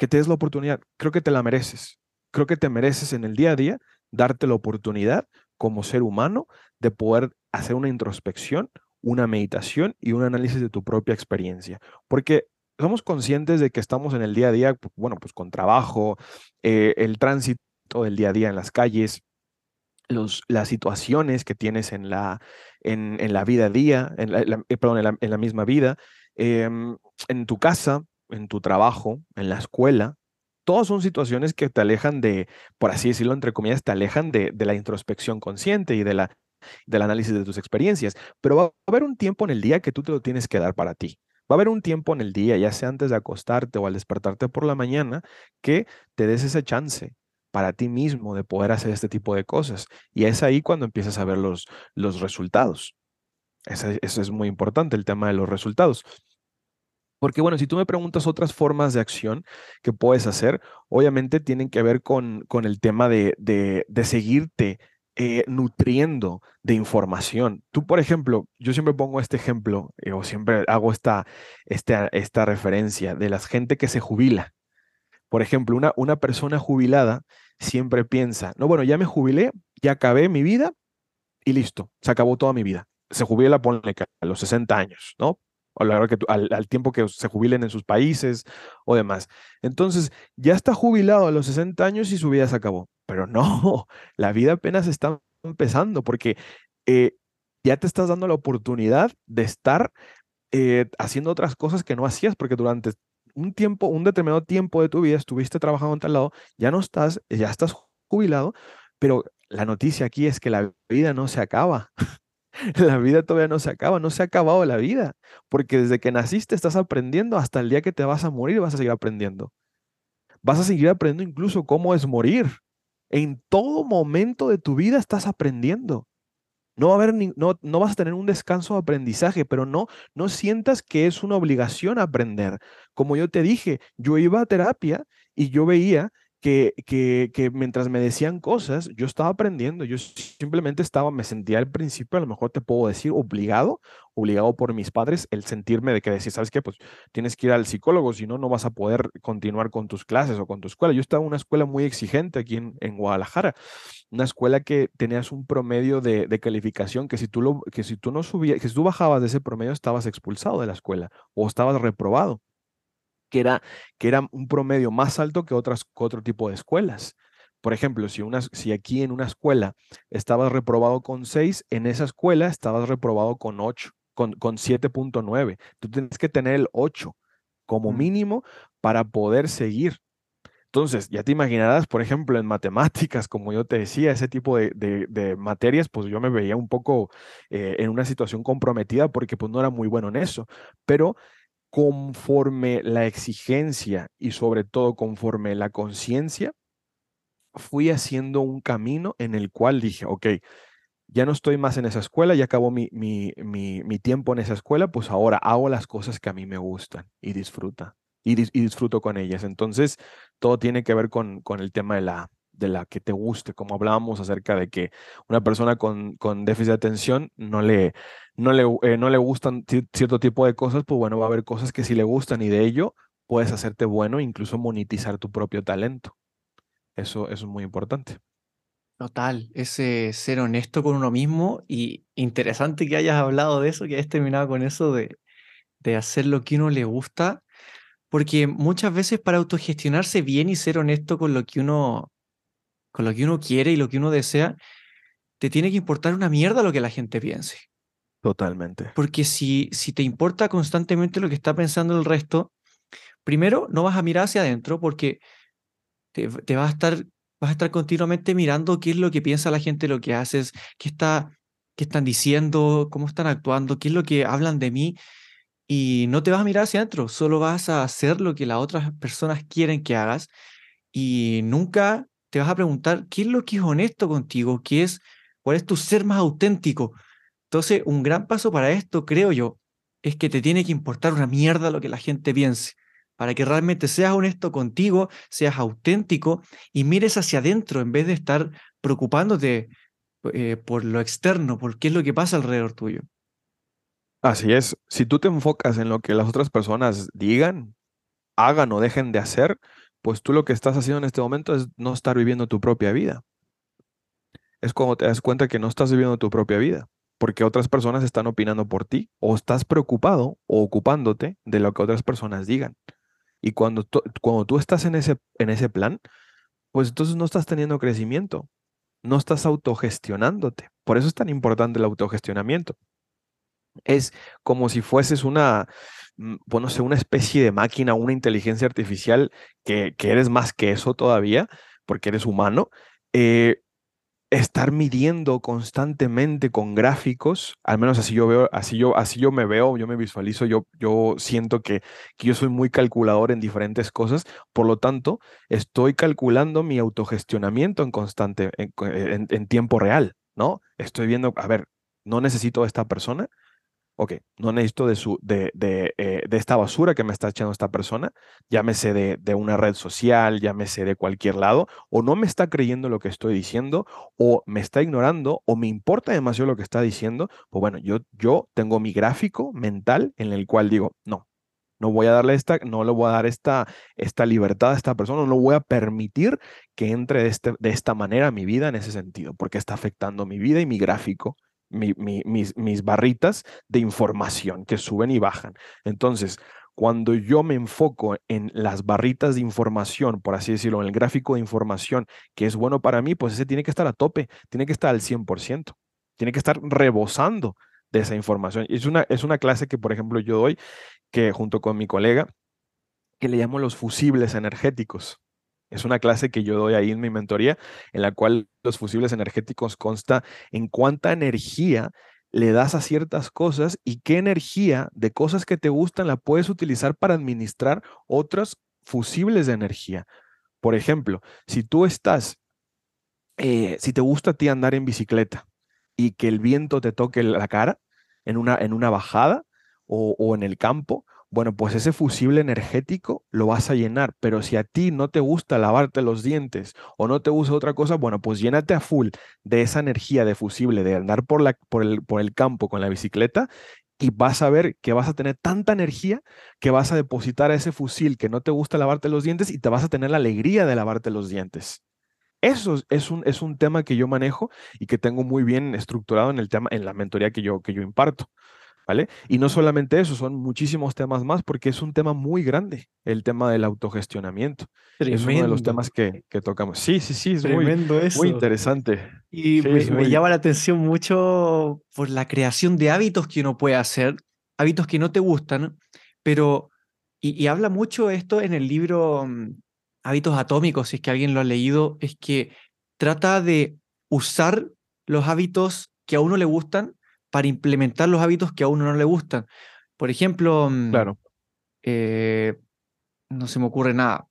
que te des la oportunidad. Creo que te la mereces. Creo que te mereces en el día a día darte la oportunidad como ser humano de poder hacer una introspección, una meditación y un análisis de tu propia experiencia. Porque somos conscientes de que estamos en el día a día, bueno, pues con trabajo, eh, el tránsito del día a día en las calles, los, las situaciones que tienes en la, en, la vida a día, en la, en la, misma vida, em, en tu casa, en tu trabajo, en la escuela, todas son situaciones que te alejan de, por así decirlo, entre comillas, te alejan de, la introspección consciente y de la, del análisis de tus experiencias. Pero va a haber un tiempo en el día que tú te lo tienes que dar para ti. Va a haber un tiempo en el día, ya sea antes de acostarte o al despertarte por la mañana, que te des ese chance para ti mismo de poder hacer este tipo de cosas. Y es ahí cuando empiezas a ver los, los resultados. Eso, es muy importante, el tema de los resultados. Porque bueno, si tú me preguntas otras formas de acción que puedes hacer, obviamente tienen que ver con, con el tema de, de, seguirte eh, nutriendo de información. Tú, por ejemplo, yo siempre pongo este ejemplo, eh, o siempre hago esta, esta, esta referencia de la gente que se jubila. Por ejemplo, una, una persona jubilada siempre piensa, no, bueno, ya me jubilé, ya acabé mi vida y listo, se acabó toda mi vida. Se jubila, ponle a los 60 años, ¿no? O la que al, al, tiempo que se jubilen en sus países o demás. Entonces, ya está jubilado a los 60 años y su vida se acabó. Pero no, la vida apenas está empezando porque eh, ya te estás dando la oportunidad de estar eh, haciendo otras cosas que no hacías porque durante un tiempo, un determinado tiempo de tu vida estuviste trabajando en tal lado, ya no estás, ya estás jubilado, pero la noticia aquí es que la vida no se acaba. la vida todavía no se acaba, no se ha acabado la vida, porque desde que naciste estás aprendiendo hasta el día que te vas a morir vas a seguir aprendiendo. Vas a seguir aprendiendo incluso cómo es morir. En todo momento de tu vida estás aprendiendo. No va a haber no, no vas a tener un descanso de aprendizaje, pero no, no sientas que es una obligación aprender. Como yo te dije, yo iba a terapia y yo veía que, que, mientras me decían cosas, yo estaba aprendiendo, yo simplemente estaba, me sentía al principio, a lo mejor te puedo decir, obligado, obligado por mis padres, el sentirme de que decir, ¿sabes qué? Pues tienes que ir al psicólogo, si no, no vas a poder continuar con tus clases o con tu escuela. Yo estaba en una escuela muy exigente aquí en, en Guadalajara, una escuela que tenías un promedio de, de, calificación que si tú, lo, que si tú no subías, que si tú bajabas de ese promedio, estabas expulsado de la escuela o estabas reprobado que era, que era un promedio más alto que, otras, otro tipo de escuelas. Por ejemplo, si, una, si aquí en una escuela estabas reprobado con 6, en esa escuela estabas reprobado con 8, con, con 7.9. Tú tienes que tener el 8 como mm. mínimo para poder seguir. Entonces, ya te imaginarás, por ejemplo, en matemáticas, como yo te decía, ese tipo de, de, materias, pues yo me veía un poco eh, en una situación comprometida porque pues no era muy bueno en eso. Pero conforme la exigencia y sobre todo conforme la conciencia, fui haciendo un camino en el cual dije, ok, ya no estoy más en esa escuela, ya acabó mi, mi, mi, tiempo en esa escuela, pues ahora hago las cosas que a mí me gustan y disfruta, y, disfruto con ellas. Entonces, todo tiene que ver con, con el tema de la, de la que te guste, como hablábamos acerca de que una persona con, con déficit de atención no le, no le, eh, no le gustan cierto tipo de cosas, pues bueno, va a haber cosas que sí le gustan y de ello puedes hacerte bueno, incluso monetizar tu propio talento. Eso, eso es muy importante. Total, ese ser honesto con uno mismo y interesante que hayas hablado de eso, que hayas terminado con eso de, de hacer lo que uno le gusta, porque muchas veces para autogestionarse bien y ser honesto con lo que uno con lo que uno quiere y lo que uno desea, te tiene que importar una mierda lo que la gente piense. Totalmente. Porque si, si te importa constantemente lo que está pensando el resto, primero no vas a mirar hacia adentro porque te, vas, a estar, vas a estar continuamente mirando qué es lo que piensa la gente, lo que haces, qué, está, qué están diciendo, cómo están actuando, qué es lo que hablan de mí. Y no te vas a mirar hacia adentro, solo vas a hacer lo que las otras personas quieren que hagas y nunca te vas a preguntar qué es lo que es honesto contigo, qué es, cuál es tu ser más auténtico. Entonces, un gran paso para esto, creo yo, es que te tiene que importar una mierda lo que la gente piense, para que realmente seas honesto contigo, seas auténtico y mires hacia adentro en vez de estar preocupándote eh, por lo externo, por qué es lo que pasa alrededor tuyo. Así es, si tú te enfocas en lo que las otras personas digan, hagan o dejen de hacer, pues tú lo que estás haciendo en este momento es no estar viviendo tu propia vida. es cuando te das cuenta que no estás viviendo tu propia vida, porque otras personas están opinando por ti, o estás preocupado o ocupándote de lo que otras personas digan. Y cuando, cuando tú estás en ese, en ese plan, pues entonces no estás teniendo crecimiento, no estás autogestionándote. Por eso es tan importante el autogestionamiento. Es como si fueses una, mm, bueno, sé, una especie de máquina, una inteligencia artificial que, que eres más que eso todavía, porque eres humano, eh, estar midiendo constantemente con gráficos, al menos así yo veo, así yo, así yo me veo, yo me visualizo, yo, yo siento que, que yo soy muy calculador en diferentes cosas, por lo tanto, estoy calculando mi autogestionamiento en constante, en, en tiempo real, ¿no? Estoy viendo, a ver, no necesito a esta persona, ok, no necesito de, su, de, de, eh, de, esta basura que me está echando esta persona, llámese de, de, una red social, llámese de cualquier lado, o no me está creyendo lo que estoy diciendo, o me está ignorando, o me importa demasiado lo que está diciendo, pues bueno, yo, yo tengo mi gráfico mental en el cual digo, no, no voy a darle esta, no le voy a dar esta, esta libertad a esta persona, no voy a permitir que entre de, este, de esta manera a mi vida en ese sentido, porque está afectando mi vida y mi gráfico mis, barritas de información que suben y bajan. Entonces, cuando yo me enfoco en las barritas de información, por así decirlo, en el gráfico de información que es bueno para mí, pues ese tiene que estar a tope, tiene que estar al 100%, tiene que estar rebosando de esa información. Es una, es una clase que, por ejemplo, yo doy, que junto con mi colega, que le llamo los fusibles energéticos. Es una clase que yo doy ahí en mi mentoría, en la cual los fusibles energéticos consta en cuánta energía le das a ciertas cosas y qué energía de cosas que te gustan la puedes utilizar para administrar otros fusibles de energía. Por ejemplo, si tú estás, eh, si te gusta a ti andar en bicicleta y que el viento te toque la cara en una, en una bajada o en el campo, bueno, pues ese fusible energético lo vas a llenar, pero si a ti no te gusta lavarte los dientes o no te gusta otra cosa, bueno, pues llénate a full de esa energía de fusible, de andar por, el, campo con la bicicleta y vas a ver que vas a tener tanta energía que vas a depositar ese fusil que no te gusta lavarte los dientes y te vas a tener la alegría de lavarte los dientes. Eso es un, es un tema que yo manejo y que tengo muy bien estructurado en el tema, en la mentoría que yo, que yo imparto. Y no solamente eso, son muchísimos temas más porque es un tema muy grande, el tema del autogestionamiento. Es uno de los temas que, que tocamos. Sí, sí, sí, es Tremendo muy, eso. muy interesante. Y me, llama la atención mucho por la creación de hábitos que uno puede hacer, hábitos que no te gustan, pero, y, y habla mucho esto en el libro mm, Hábitos Atómicos, si es que alguien lo ha leído, es que trata de usar los hábitos que a uno le gustan para implementar los hábitos que a uno no le gustan. Por ejemplo, mm, claro. Eh, no se me ocurre nada.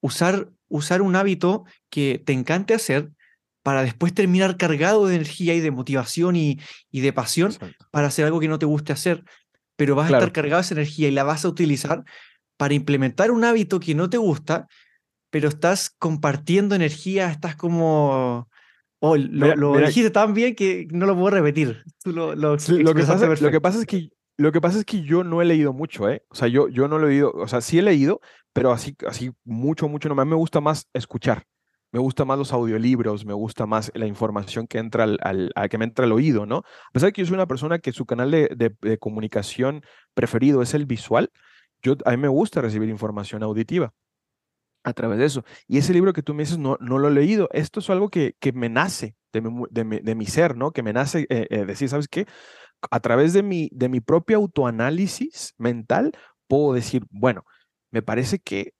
Usar, usar un hábito que te encante hacer para después terminar cargado de energía y de motivación y, y de pasión para hacer algo que no te guste hacer, pero vas a estar cargado de esa energía y la vas a utilizar para implementar un hábito que no te gusta, pero estás compartiendo energía, estás como Oh, lo, dijiste tan bien que no lo puedo repetir. lo, lo, que pasa, lo, que pasa, es que lo que pasa es que yo no he leído mucho, ¿eh? O sea, yo, yo no lo he leído, o sea, sí he leído, pero así, así mucho, mucho no. Me gusta más escuchar. Me gusta más los audiolibros, me gusta más la información que entra al, al, que me entra al oído, ¿no? A pesar de que yo soy una persona que su canal de, de, de comunicación preferido es el visual, yo, a mí me gusta recibir información auditiva a través de eso. Y ese libro que tú me dices, no, no lo he leído. Esto es algo que, que me nace de mi, de, mi, ser, ¿no? Que me nace eh, eh, decir, ¿sabes qué? A través de mi, de mi propio autoanálisis mental, puedo decir, bueno, me parece que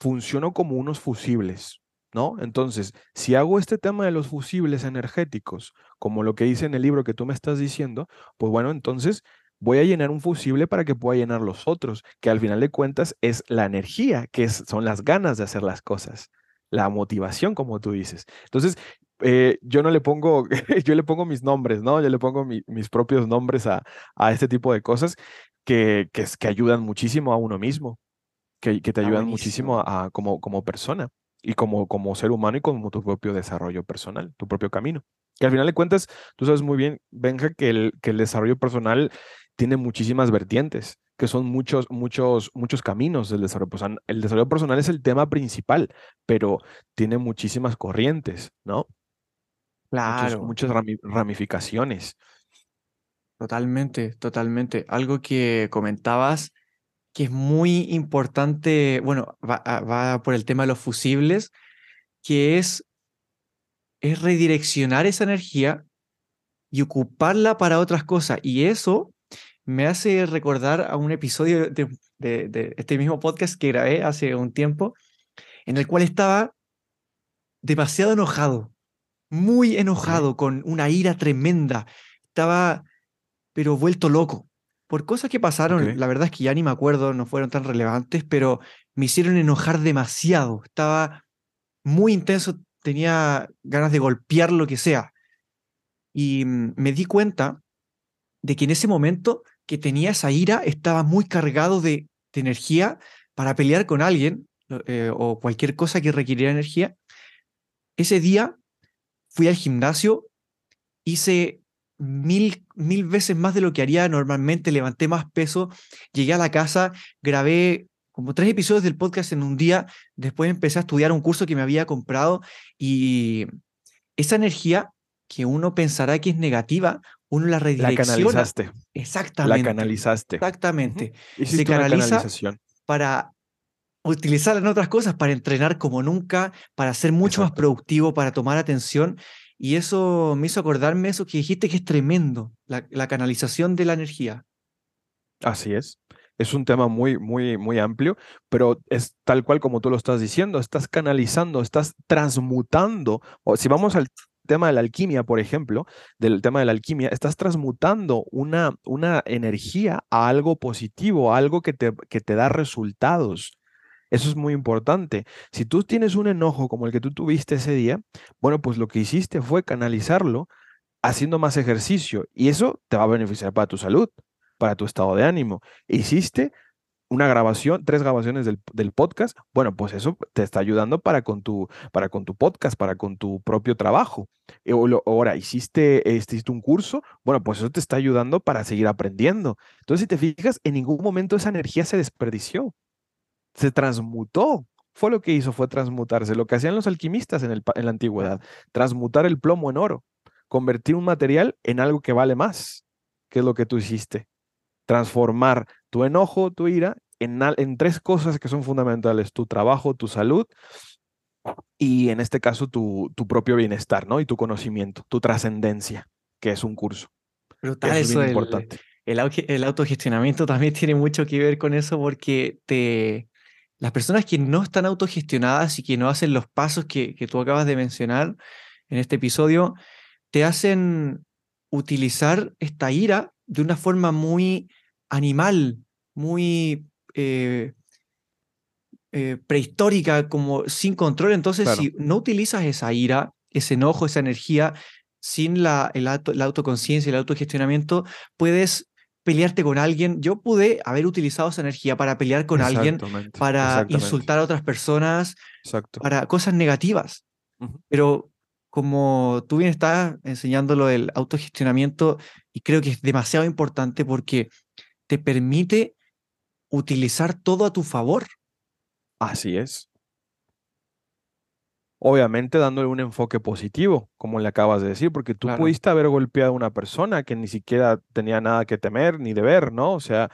funciono como unos fusibles, ¿no? Entonces, si hago este tema de los fusibles energéticos, como lo que dice en el libro que tú me estás diciendo, pues bueno, entonces voy a llenar un fusible para que pueda llenar los otros, que al final de cuentas es la energía, que son las ganas de hacer las cosas, la motivación, como tú dices. Entonces, eh, yo no le pongo, yo le pongo mis nombres, ¿no? Yo le pongo mis propios nombres a, a, este tipo de cosas que, que, que, ayudan muchísimo a uno mismo, que, que te ah, ayudan muchísimo a, como, como persona y como, como ser humano y como tu propio desarrollo personal, tu propio camino. Que al final de cuentas, tú sabes muy bien, Benja, que el, que el desarrollo personal tiene muchísimas vertientes, que son muchos, muchos, muchos caminos del desarrollo personal. El desarrollo personal es el tema principal, pero tiene muchísimas corrientes, ¿no? Claro. muchas ramificaciones. Totalmente, totalmente. Algo que comentabas que es muy importante, bueno, va, ah, va por el tema de los fusibles, que es, es redireccionar esa energía y ocuparla para otras cosas. Y eso me hace recordar a un episodio de, de, este mismo podcast que grabé hace un tiempo, en el cual estaba demasiado enojado, muy enojado, con una ira tremenda. Estaba, pero vuelto loco por cosas que pasaron, la verdad es que ya ni me acuerdo, no fueron tan relevantes, pero me hicieron enojar demasiado. Estaba muy intenso, tenía ganas de golpear lo que sea. Y mm, me di cuenta de que en ese momento que tenía esa ira, estaba muy cargado de, energía para pelear con alguien eh, o cualquier cosa que requiriera energía. Ese día fui al gimnasio, hice mil, mil veces más de lo que haría normalmente, levanté más peso, llegué a la casa, grabé como tres episodios del podcast en un día, después empecé a estudiar un curso que me había comprado y esa energía que uno pensará que es negativa, uno la redirecciona. La canalizaste. Exactamente. La canalizaste. Exactamente. Se canaliza para utilizarla en otras cosas, para entrenar como nunca, para ser mucho más productivo, para tomar atención y eso me hizo acordarme eso que dijiste que es tremendo, la, canalización de la energía. Así es. Es un tema muy, muy, muy amplio, pero es tal cual como tú lo estás diciendo, estás canalizando, estás transmutando. O si vamos al tema de la alquimia, por ejemplo, del tema de la alquimia, estás transmutando una, una energía a algo positivo, a algo que te, que te da resultados. Eso es muy importante. Si tú tienes un enojo como el que tú tuviste ese día, bueno, pues lo que hiciste fue canalizarlo haciendo más ejercicio y eso te va a beneficiar para tu salud, para tu estado de ánimo. Hiciste una grabación, tres grabaciones del, podcast, bueno, pues eso te está ayudando para con tu, para con tu podcast, para con tu propio trabajo. Eh, ahora, hiciste, este, hiciste un curso, bueno, pues eso te está ayudando para seguir aprendiendo. Entonces, si te fijas, en ningún momento esa energía se desperdició se transmutó. Fue lo que hizo, fue transmutarse. Lo que hacían los alquimistas en, el, en la antigüedad, transmutar el plomo en oro, convertir un material en algo que vale más, que es lo que tú hiciste. Transformar tu enojo, tu ira, en, en tres cosas que son fundamentales, tu trabajo, tu salud y en este caso tu, tu propio bienestar, ¿no? Y tu conocimiento, tu trascendencia, que es un curso. Brutal, eso, es importante. El, el, autogestionamiento también tiene mucho que ver con eso porque te, las personas que no están autogestionadas y que no hacen los pasos que, tú acabas de mencionar en este episodio, te hacen utilizar esta ira de una forma muy animal, muy eh, eh, prehistórica, como sin control. Entonces, si no utilizas esa ira, ese enojo, esa energía, sin la, el la autoconciencia, el autogestionamiento, puedes pelearte con alguien. Yo pude haber utilizado esa energía para pelear con alguien, para insultar a otras personas, para cosas negativas. Pero como tú bien estás enseñándolo del autogestionamiento, y creo que es demasiado importante porque te permite utilizar todo a tu favor. Así es obviamente dándole un enfoque positivo, como le acabas de decir, porque tú pudiste haber golpeado a una persona que ni siquiera tenía nada que temer ni deber, ¿no? O sea,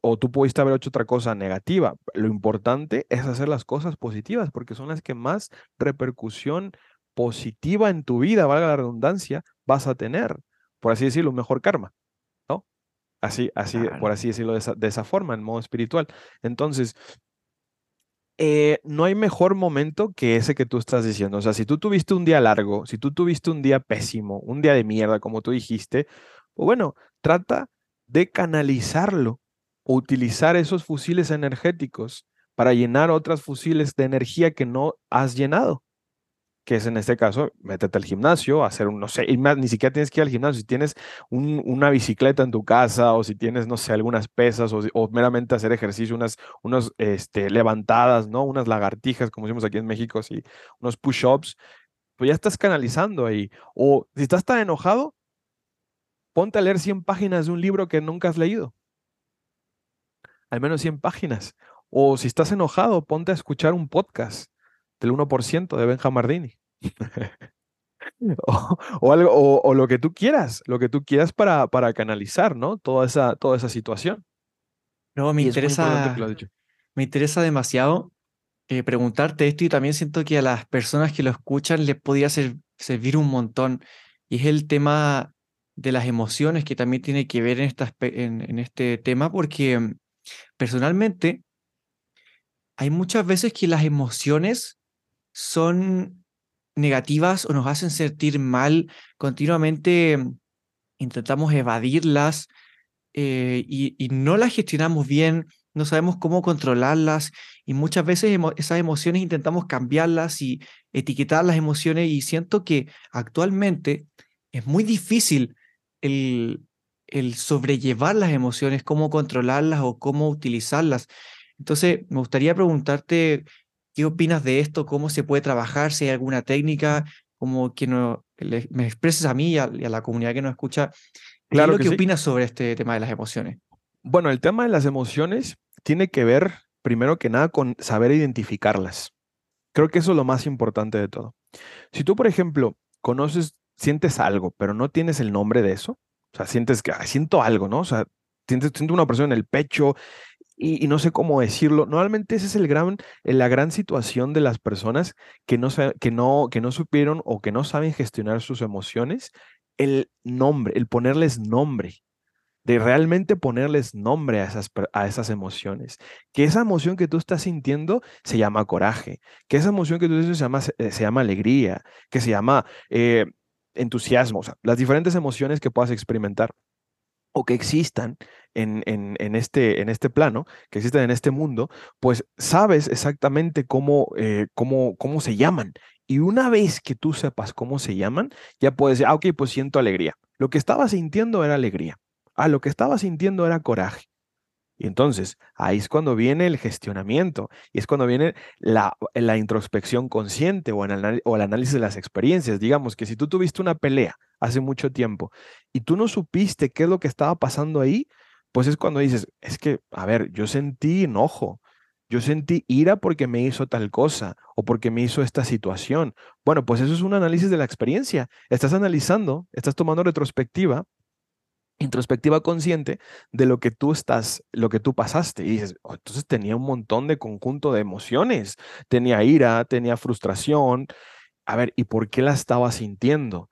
o tú pudiste haber hecho otra cosa negativa. Lo importante es hacer las cosas positivas, porque son las que más repercusión positiva en tu vida, valga la redundancia, vas a tener. Por así decirlo, un mejor karma. Así, así, por así decirlo de esa, de esa forma, en modo espiritual. Entonces, eh, no hay mejor momento que ese que tú estás diciendo. O sea, si tú tuviste un día largo, si tú tuviste un día pésimo, un día de mierda, como tú dijiste, pues bueno, trata de canalizarlo o utilizar esos fusiles energéticos para llenar otras fusiles de energía que no has llenado que es en este caso, métete al gimnasio, hacer un, no sé, ni siquiera tienes que ir al gimnasio, si tienes una bicicleta en tu casa o si tienes, no sé, algunas pesas o, meramente hacer ejercicio, unas, unos, este, levantadas, ¿no? Unas lagartijas, como decimos aquí en México, así, unos push-ups, pues ya estás canalizando ahí. O si estás tan enojado, ponte a leer 100 páginas de un libro que nunca has leído. Al menos 100 páginas. O si estás enojado, ponte a escuchar un podcast del 1% de Benja Mardini. o, algo, o, lo que tú quieras, lo que tú quieras para, para canalizar, ¿no? Toda esa, toda esa situación. No, me interesa, me interesa demasiado eh, preguntarte esto y también siento que a las personas que lo escuchan les podría servir un montón. Y es el tema de las emociones que también tiene que ver en, en, en este tema, porque mm, personalmente hay muchas veces que las emociones son negativas o nos hacen sentir mal, continuamente mm, intentamos evadirlas eh, y, no las gestionamos bien, no sabemos cómo controlarlas y muchas veces esas emociones intentamos cambiarlas y etiquetar las emociones y siento que actualmente es muy difícil el, el sobrellevar las emociones, cómo controlarlas o cómo utilizarlas. Entonces, me gustaría preguntarte ¿Qué opinas de esto? ¿Cómo se puede trabajar? Si hay alguna técnica, como que no, me expreses a mí y a, la comunidad que nos escucha. Claro ¿Qué es lo que, opinas sobre este tema de las emociones? Bueno, el tema de las emociones tiene que ver, primero que nada, con saber identificarlas. Creo que eso es lo más importante de todo. Si tú, por ejemplo, conoces, sientes algo, pero no tienes el nombre de eso, o sea, sientes que siento algo, ¿no? O sea, sientes, siento una presión en el pecho y, no sé cómo decirlo. Normalmente esa es el gran, eh, la gran situación de las personas que no, que, no, que no supieron o que no saben gestionar sus emociones. El nombre, el ponerles nombre, de realmente ponerles nombre a esas, a esas emociones. Que esa emoción que tú estás sintiendo se llama coraje, que esa emoción que tú dices se llama, se llama alegría, que se llama eh, entusiasmo, o sea, las diferentes emociones que puedas experimentar o que existan en, en, este, en este plano, que existen en este mundo, pues sabes exactamente cómo, eh, cómo, cómo se llaman. Y una vez que tú sepas cómo se llaman, ya puedes decir, ah, ok, pues siento alegría. Lo que estaba sintiendo era alegría. Ah, lo que estaba sintiendo era coraje. Y entonces, ahí es cuando viene el gestionamiento y es cuando viene la, introspección consciente o o el análisis de las experiencias. Digamos que si tú tuviste una pelea hace mucho tiempo y tú no supiste qué es lo que estaba pasando ahí, pues es cuando dices, es que, a ver, yo sentí enojo, yo sentí ira porque me hizo tal cosa o porque me hizo esta situación. Bueno, pues eso es un análisis de la experiencia. Estás analizando, estás tomando retrospectiva, introspectiva consciente de lo que tú estás, lo que tú pasaste. Y dices, oh, entonces tenía un montón de conjunto de emociones. Tenía ira, tenía frustración. A ver, ¿y por qué la estaba sintiendo?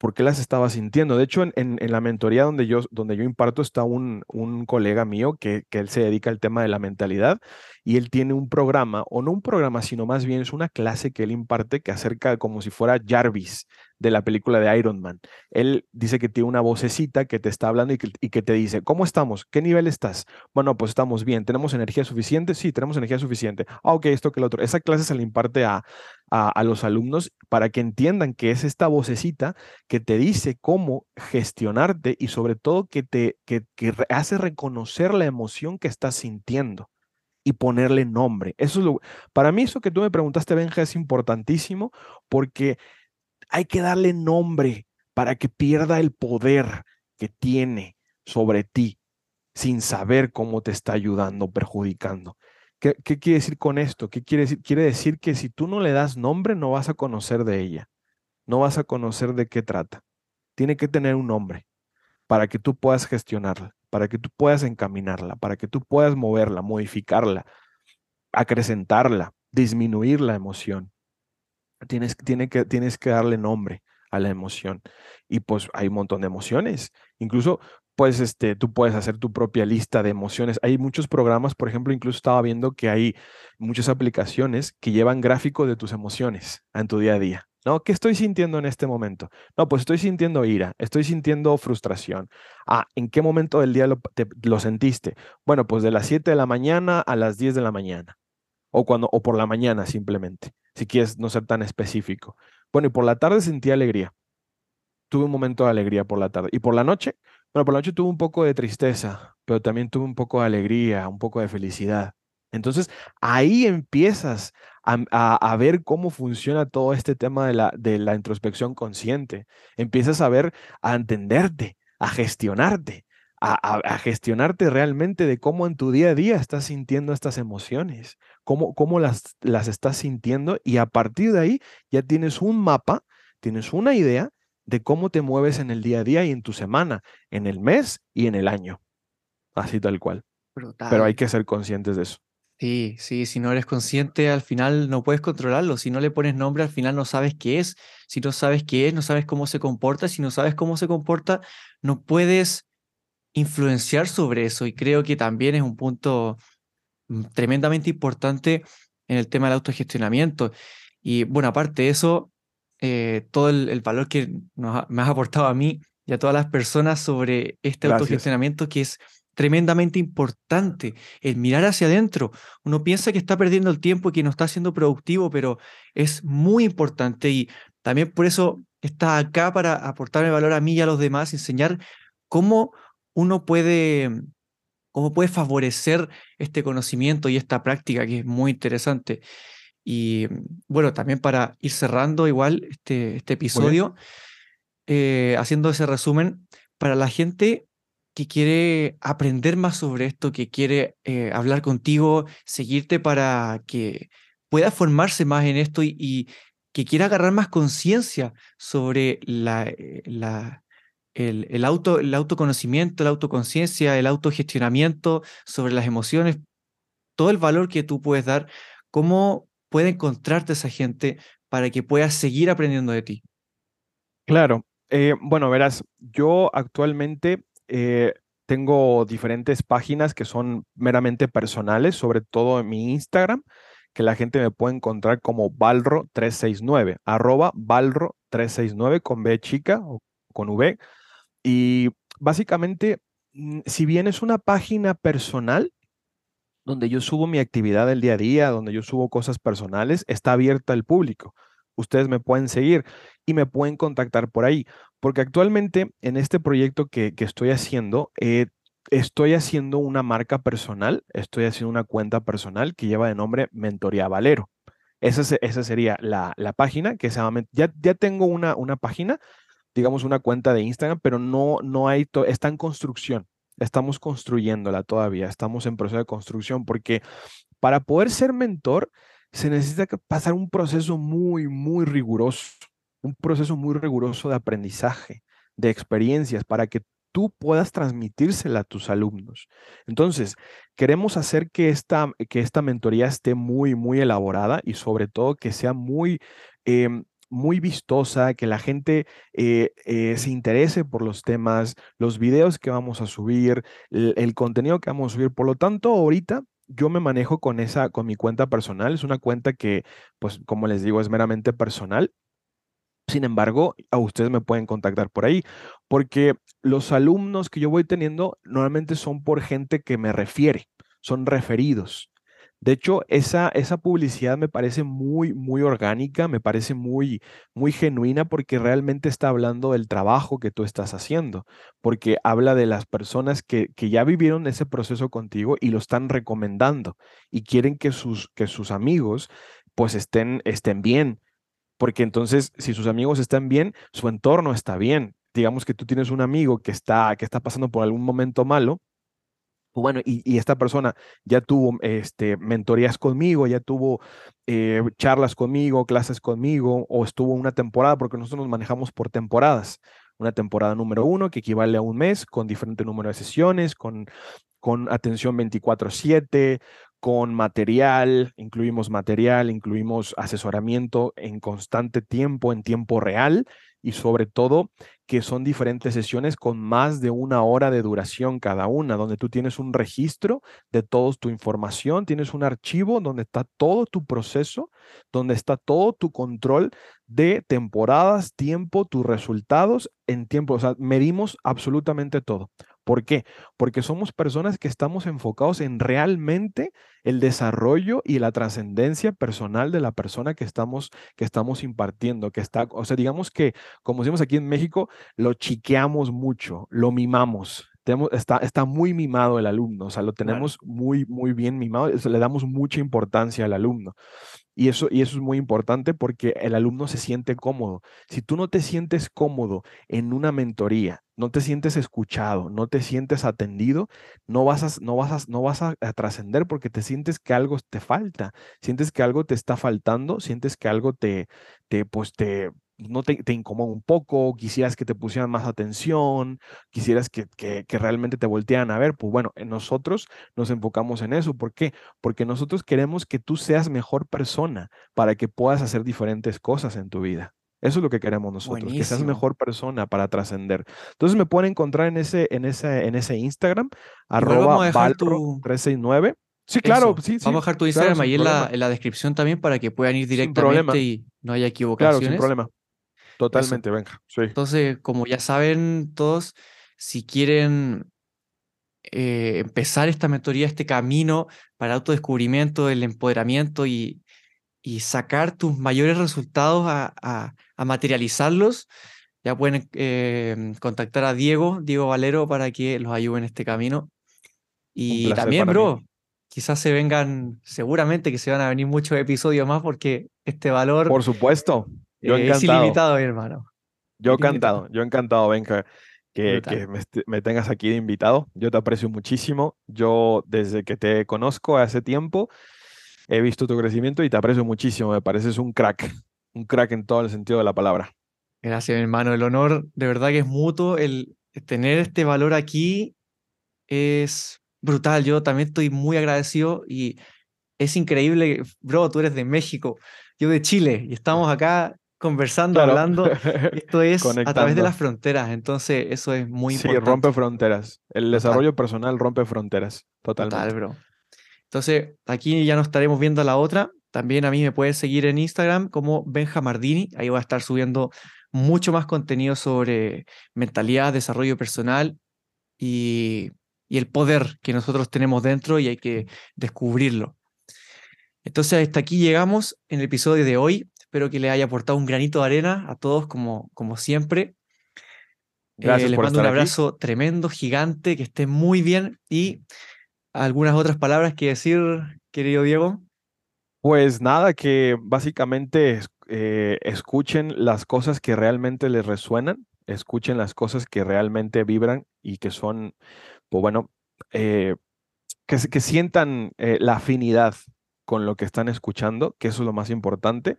por qué las estaba sintiendo. De hecho, en, la mentoría donde yo, donde yo imparto está un, un colega mío que, que, él se dedica al tema de la mentalidad y él tiene un programa, o no un programa, sino más bien es una clase que él imparte que acerca como si fuera Jarvis de la película de Iron Man. Él dice que tiene una vocecita que te está hablando y que, te dice, ¿cómo estamos? ¿Qué nivel estás? Bueno, pues estamos bien. ¿Tenemos energía suficiente? Sí, tenemos energía suficiente. Ah, ok, esto que lo otro. Esa clase se le imparte a, a, los alumnos para que entiendan que es esta vocecita que te dice cómo gestionarte y sobre todo que te que, que hace reconocer la emoción que estás sintiendo y ponerle nombre. Eso es lo, para mí eso que tú me preguntaste, Benja, es importantísimo porque hay que darle nombre para que pierda el poder que tiene sobre ti sin saber cómo te está ayudando perjudicando. ¿Qué, quiere decir con esto? ¿Qué quiere decir? Quiere decir que si tú no le das nombre, no vas a conocer de ella, no vas a conocer de qué trata. Tiene que tener un nombre para que tú puedas gestionarla, para que tú puedas encaminarla, para que tú puedas moverla, modificarla, acrecentarla, disminuir la emoción. Tienes, tiene que, tienes que darle nombre a la emoción. Y pues hay un montón de emociones. Incluso, pues, este, tú puedes hacer tu propia lista de emociones. Hay muchos programas, por ejemplo, incluso estaba viendo que hay muchas aplicaciones que llevan gráficos de tus emociones en tu día a día. ¿No? ¿Qué estoy sintiendo en este momento? No, pues estoy sintiendo ira, estoy sintiendo frustración. Ah, ¿en qué momento del día lo, lo sentiste? Bueno, pues de las 7 de la mañana a las 10 de la mañana. O, cuando, o por la mañana simplemente si quieres no ser tan específico. Bueno, y por la tarde sentí alegría. Tuve un momento de alegría por la tarde. Y por la noche, bueno, por la noche tuve un poco de tristeza, pero también tuve un poco de alegría, un poco de felicidad. Entonces, ahí empiezas a, ver cómo funciona todo este tema de la, de la introspección consciente. Empiezas a ver, a entenderte, a gestionarte, a, gestionarte realmente de cómo en tu día a día estás sintiendo estas emociones, cómo, cómo las, las estás sintiendo y a partir de ahí ya tienes un mapa tienes una idea de cómo te mueves en el día a día y en tu semana, en el mes y en el año. Así tal cual. Pero hay que ser conscientes de eso. Sí, sí, si no eres consciente, al final no puedes controlarlo. Si no le pones nombre, al final no sabes qué es. Si no sabes qué es, no sabes cómo se comporta. Si no sabes cómo se comporta, no puedes influenciar sobre eso. Y creo que también es un punto tremendamente importante en el tema del autogestionamiento. Y bueno, aparte de eso, eh, todo el, valor que me has aportado a mí y a todas las personas sobre este autogestionamiento que es tremendamente importante, el mirar hacia adentro. Uno piensa que está perdiendo el tiempo y que no está siendo productivo, pero es muy importante y también por eso está acá para aportarme valor a mí y a los demás, enseñar cómo uno puede, cómo puede favorecer este conocimiento y esta práctica que es muy interesante. Y bueno, también para ir cerrando igual este, este episodio, eh, haciendo ese resumen, para la gente que quiere aprender más sobre esto, que quiere eh, hablar contigo, seguirte para que pueda formarse más en esto y, que quiera agarrar más conciencia sobre la, eh, la, el, el, auto, el autoconocimiento, la autoconciencia, el autogestionamiento, sobre las emociones, todo el valor que tú puedes dar, cómo puede encontrarte esa gente para que puedas seguir aprendiendo de ti. Claro. Eh, bueno, verás, yo actualmente eh, tengo diferentes páginas que son meramente personales, sobre todo en mi Instagram, que la gente me puede encontrar como Balro369, arroba Balro369 con B chica o con V. Y básicamente, mm, si bien es una página personal, donde yo subo mi actividad del día a día, donde yo subo cosas personales, está abierta al público. Ustedes me pueden seguir y me pueden contactar por ahí. Porque actualmente en este proyecto que, estoy haciendo, eh, estoy haciendo una marca personal, estoy haciendo una cuenta personal que lleva de nombre Mentoría Valero. Esa, esa sería la, página que se llama, ya, ya tengo una, una página, digamos una cuenta de Instagram, pero no, no hay, está en construcción. Estamos construyéndola todavía, estamos en proceso de construcción porque para poder ser mentor se necesita pasar un proceso muy, muy riguroso un proceso muy riguroso de aprendizaje, de experiencias, para que tú puedas transmitírsela a tus alumnos. Entonces, queremos hacer que esta, que esta mentoría esté muy, muy elaborada y sobre todo que sea muy... Em, muy vistosa, que la gente eh, eh, se interese por los temas, los videos que vamos a subir, el, el, contenido que vamos a subir. Por lo tanto, ahorita yo me manejo con esa, con mi cuenta personal. Es una cuenta que, pues, como les digo, es meramente personal. Sin embargo, a ustedes me pueden contactar por ahí, porque los alumnos que yo voy teniendo normalmente son por gente que me refiere, son referidos. De hecho, esa, esa publicidad me parece muy, muy orgánica, me parece muy, muy genuina porque realmente está hablando del trabajo que tú estás haciendo, porque habla de las personas que, que ya vivieron ese proceso contigo y lo están recomendando y quieren que sus, que sus amigos pues estén, estén bien, porque entonces si sus amigos están bien, su entorno está bien. Digamos que tú tienes un amigo que está, que está pasando por algún momento malo, bueno, y, esta persona ya tuvo este, mentorías conmigo, ya tuvo eh, charlas conmigo, clases conmigo, o estuvo una temporada, porque nosotros nos manejamos por temporadas. Una temporada número uno, que equivale a un mes, con diferente número de sesiones, con, con atención 24/7, con material, incluimos material, incluimos asesoramiento en constante tiempo, en tiempo real y sobre todo que son diferentes sesiones con más de una hora de duración cada una, donde tú tienes un registro de toda tu información, tienes un archivo donde está todo tu proceso, donde está todo tu control de temporadas, tiempo, tus resultados en tiempo. O sea, medimos absolutamente todo. ¿Por qué? Porque somos personas que estamos enfocados en realmente el desarrollo y la trascendencia personal de la persona que estamos, que estamos impartiendo, que está, o sea, digamos que, como decimos aquí en México, lo chiqueamos mucho, lo mimamos. está, está muy mimado el alumno, o sea, lo tenemos muy, muy bien mimado, le damos mucha importancia al alumno. Y eso, y eso es muy importante porque el alumno se siente cómodo. Si tú no te sientes cómodo en una mentoría, no te sientes escuchado, no te sientes atendido, no vas a, no vas no vas a, trascender porque te sientes que algo te falta, sientes que algo te está faltando, sientes que algo te, te, pues te, no te, te, incomoda un poco, quisieras que te pusieran más atención, quisieras que, que, que, realmente te voltearan a ver, pues bueno, nosotros nos enfocamos en eso. ¿Por qué? Porque nosotros queremos que tú seas mejor persona para que puedas hacer diferentes cosas en tu vida. Eso es lo que queremos nosotros, Buenísimo. que seas mejor persona para trascender. Entonces me pueden encontrar en ese, en ese, en ese Instagram, arroba Valro369. Sí, claro, sí, Vamos a dejar tu Instagram claro, ahí en la, en la, descripción también para que puedan ir directamente y no haya equivocaciones. Claro, sin problema. Totalmente, venga. Sí. Entonces, como ya saben todos, si quieren eh, empezar esta mentoría, este camino para autodescubrimiento, el empoderamiento y, y sacar tus mayores resultados a, a, a materializarlos, ya pueden eh, contactar a Diego, Diego Valero, para que los ayude en este camino. Y también, bro, mí. quizás se vengan, seguramente que se van a venir muchos episodios más porque este valor... Por supuesto, yo eh, encantado. Es ilimitado, mi hermano. Yo encantado, yo encantado, venga, que, que me, me, tengas aquí de invitado. Yo te aprecio muchísimo. Yo desde que te conozco hace tiempo, he visto tu crecimiento y te aprecio muchísimo. Me pareces un crack, un crack en todo el sentido de la palabra. Gracias, mi hermano. El honor de verdad que es mutuo. El tener este valor aquí es brutal. Yo también estoy muy agradecido y es increíble. Bro, tú eres de México, yo de Chile y estamos acá conversando, claro. hablando. Esto es a través de las fronteras. Entonces, eso es muy sí, importante. Sí, rompe fronteras. El Total. desarrollo personal rompe fronteras. Totalmente. Total, bro. Entonces, aquí ya nos estaremos viendo la otra. También a mí me puedes seguir en Instagram como Benjamardini. Ahí voy a estar subiendo mucho más contenido sobre mentalidad, desarrollo personal y, y el poder que nosotros tenemos dentro y hay que descubrirlo. Entonces, hasta aquí llegamos en el episodio de hoy. Espero que les haya aportado un granito de arena a todos, como, como siempre. Gracias eh, les por mando un abrazo aquí. tremendo, gigante, que estén muy bien. Y algunas otras palabras que decir, querido Diego. Pues nada, que básicamente eh, escuchen las cosas que realmente les resuenan, escuchen las cosas que realmente vibran y que son, pues bueno, eh, que, que, sientan eh, la afinidad con lo que están escuchando, que eso es lo más importante,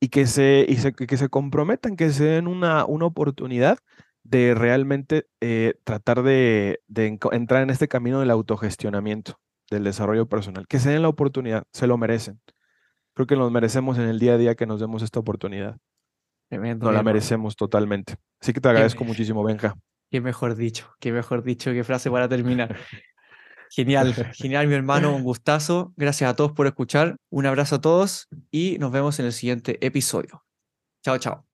y que se, y se, que se comprometan, que se den una, una oportunidad de realmente eh, tratar de, de, entrar en este camino del autogestionamiento, del desarrollo personal, que se den la oportunidad, se lo merecen. Creo que nos merecemos en el día a día que nos demos esta oportunidad. Tremendo, nos la merecemos totalmente. Así que te agradezco muchísimo, Benja. Qué mejor dicho, qué mejor dicho, qué frase para terminar. Genial, genial, mi hermano, un gustazo. Gracias a todos por escuchar. Un abrazo a todos y nos vemos en el siguiente episodio. Chao, chao.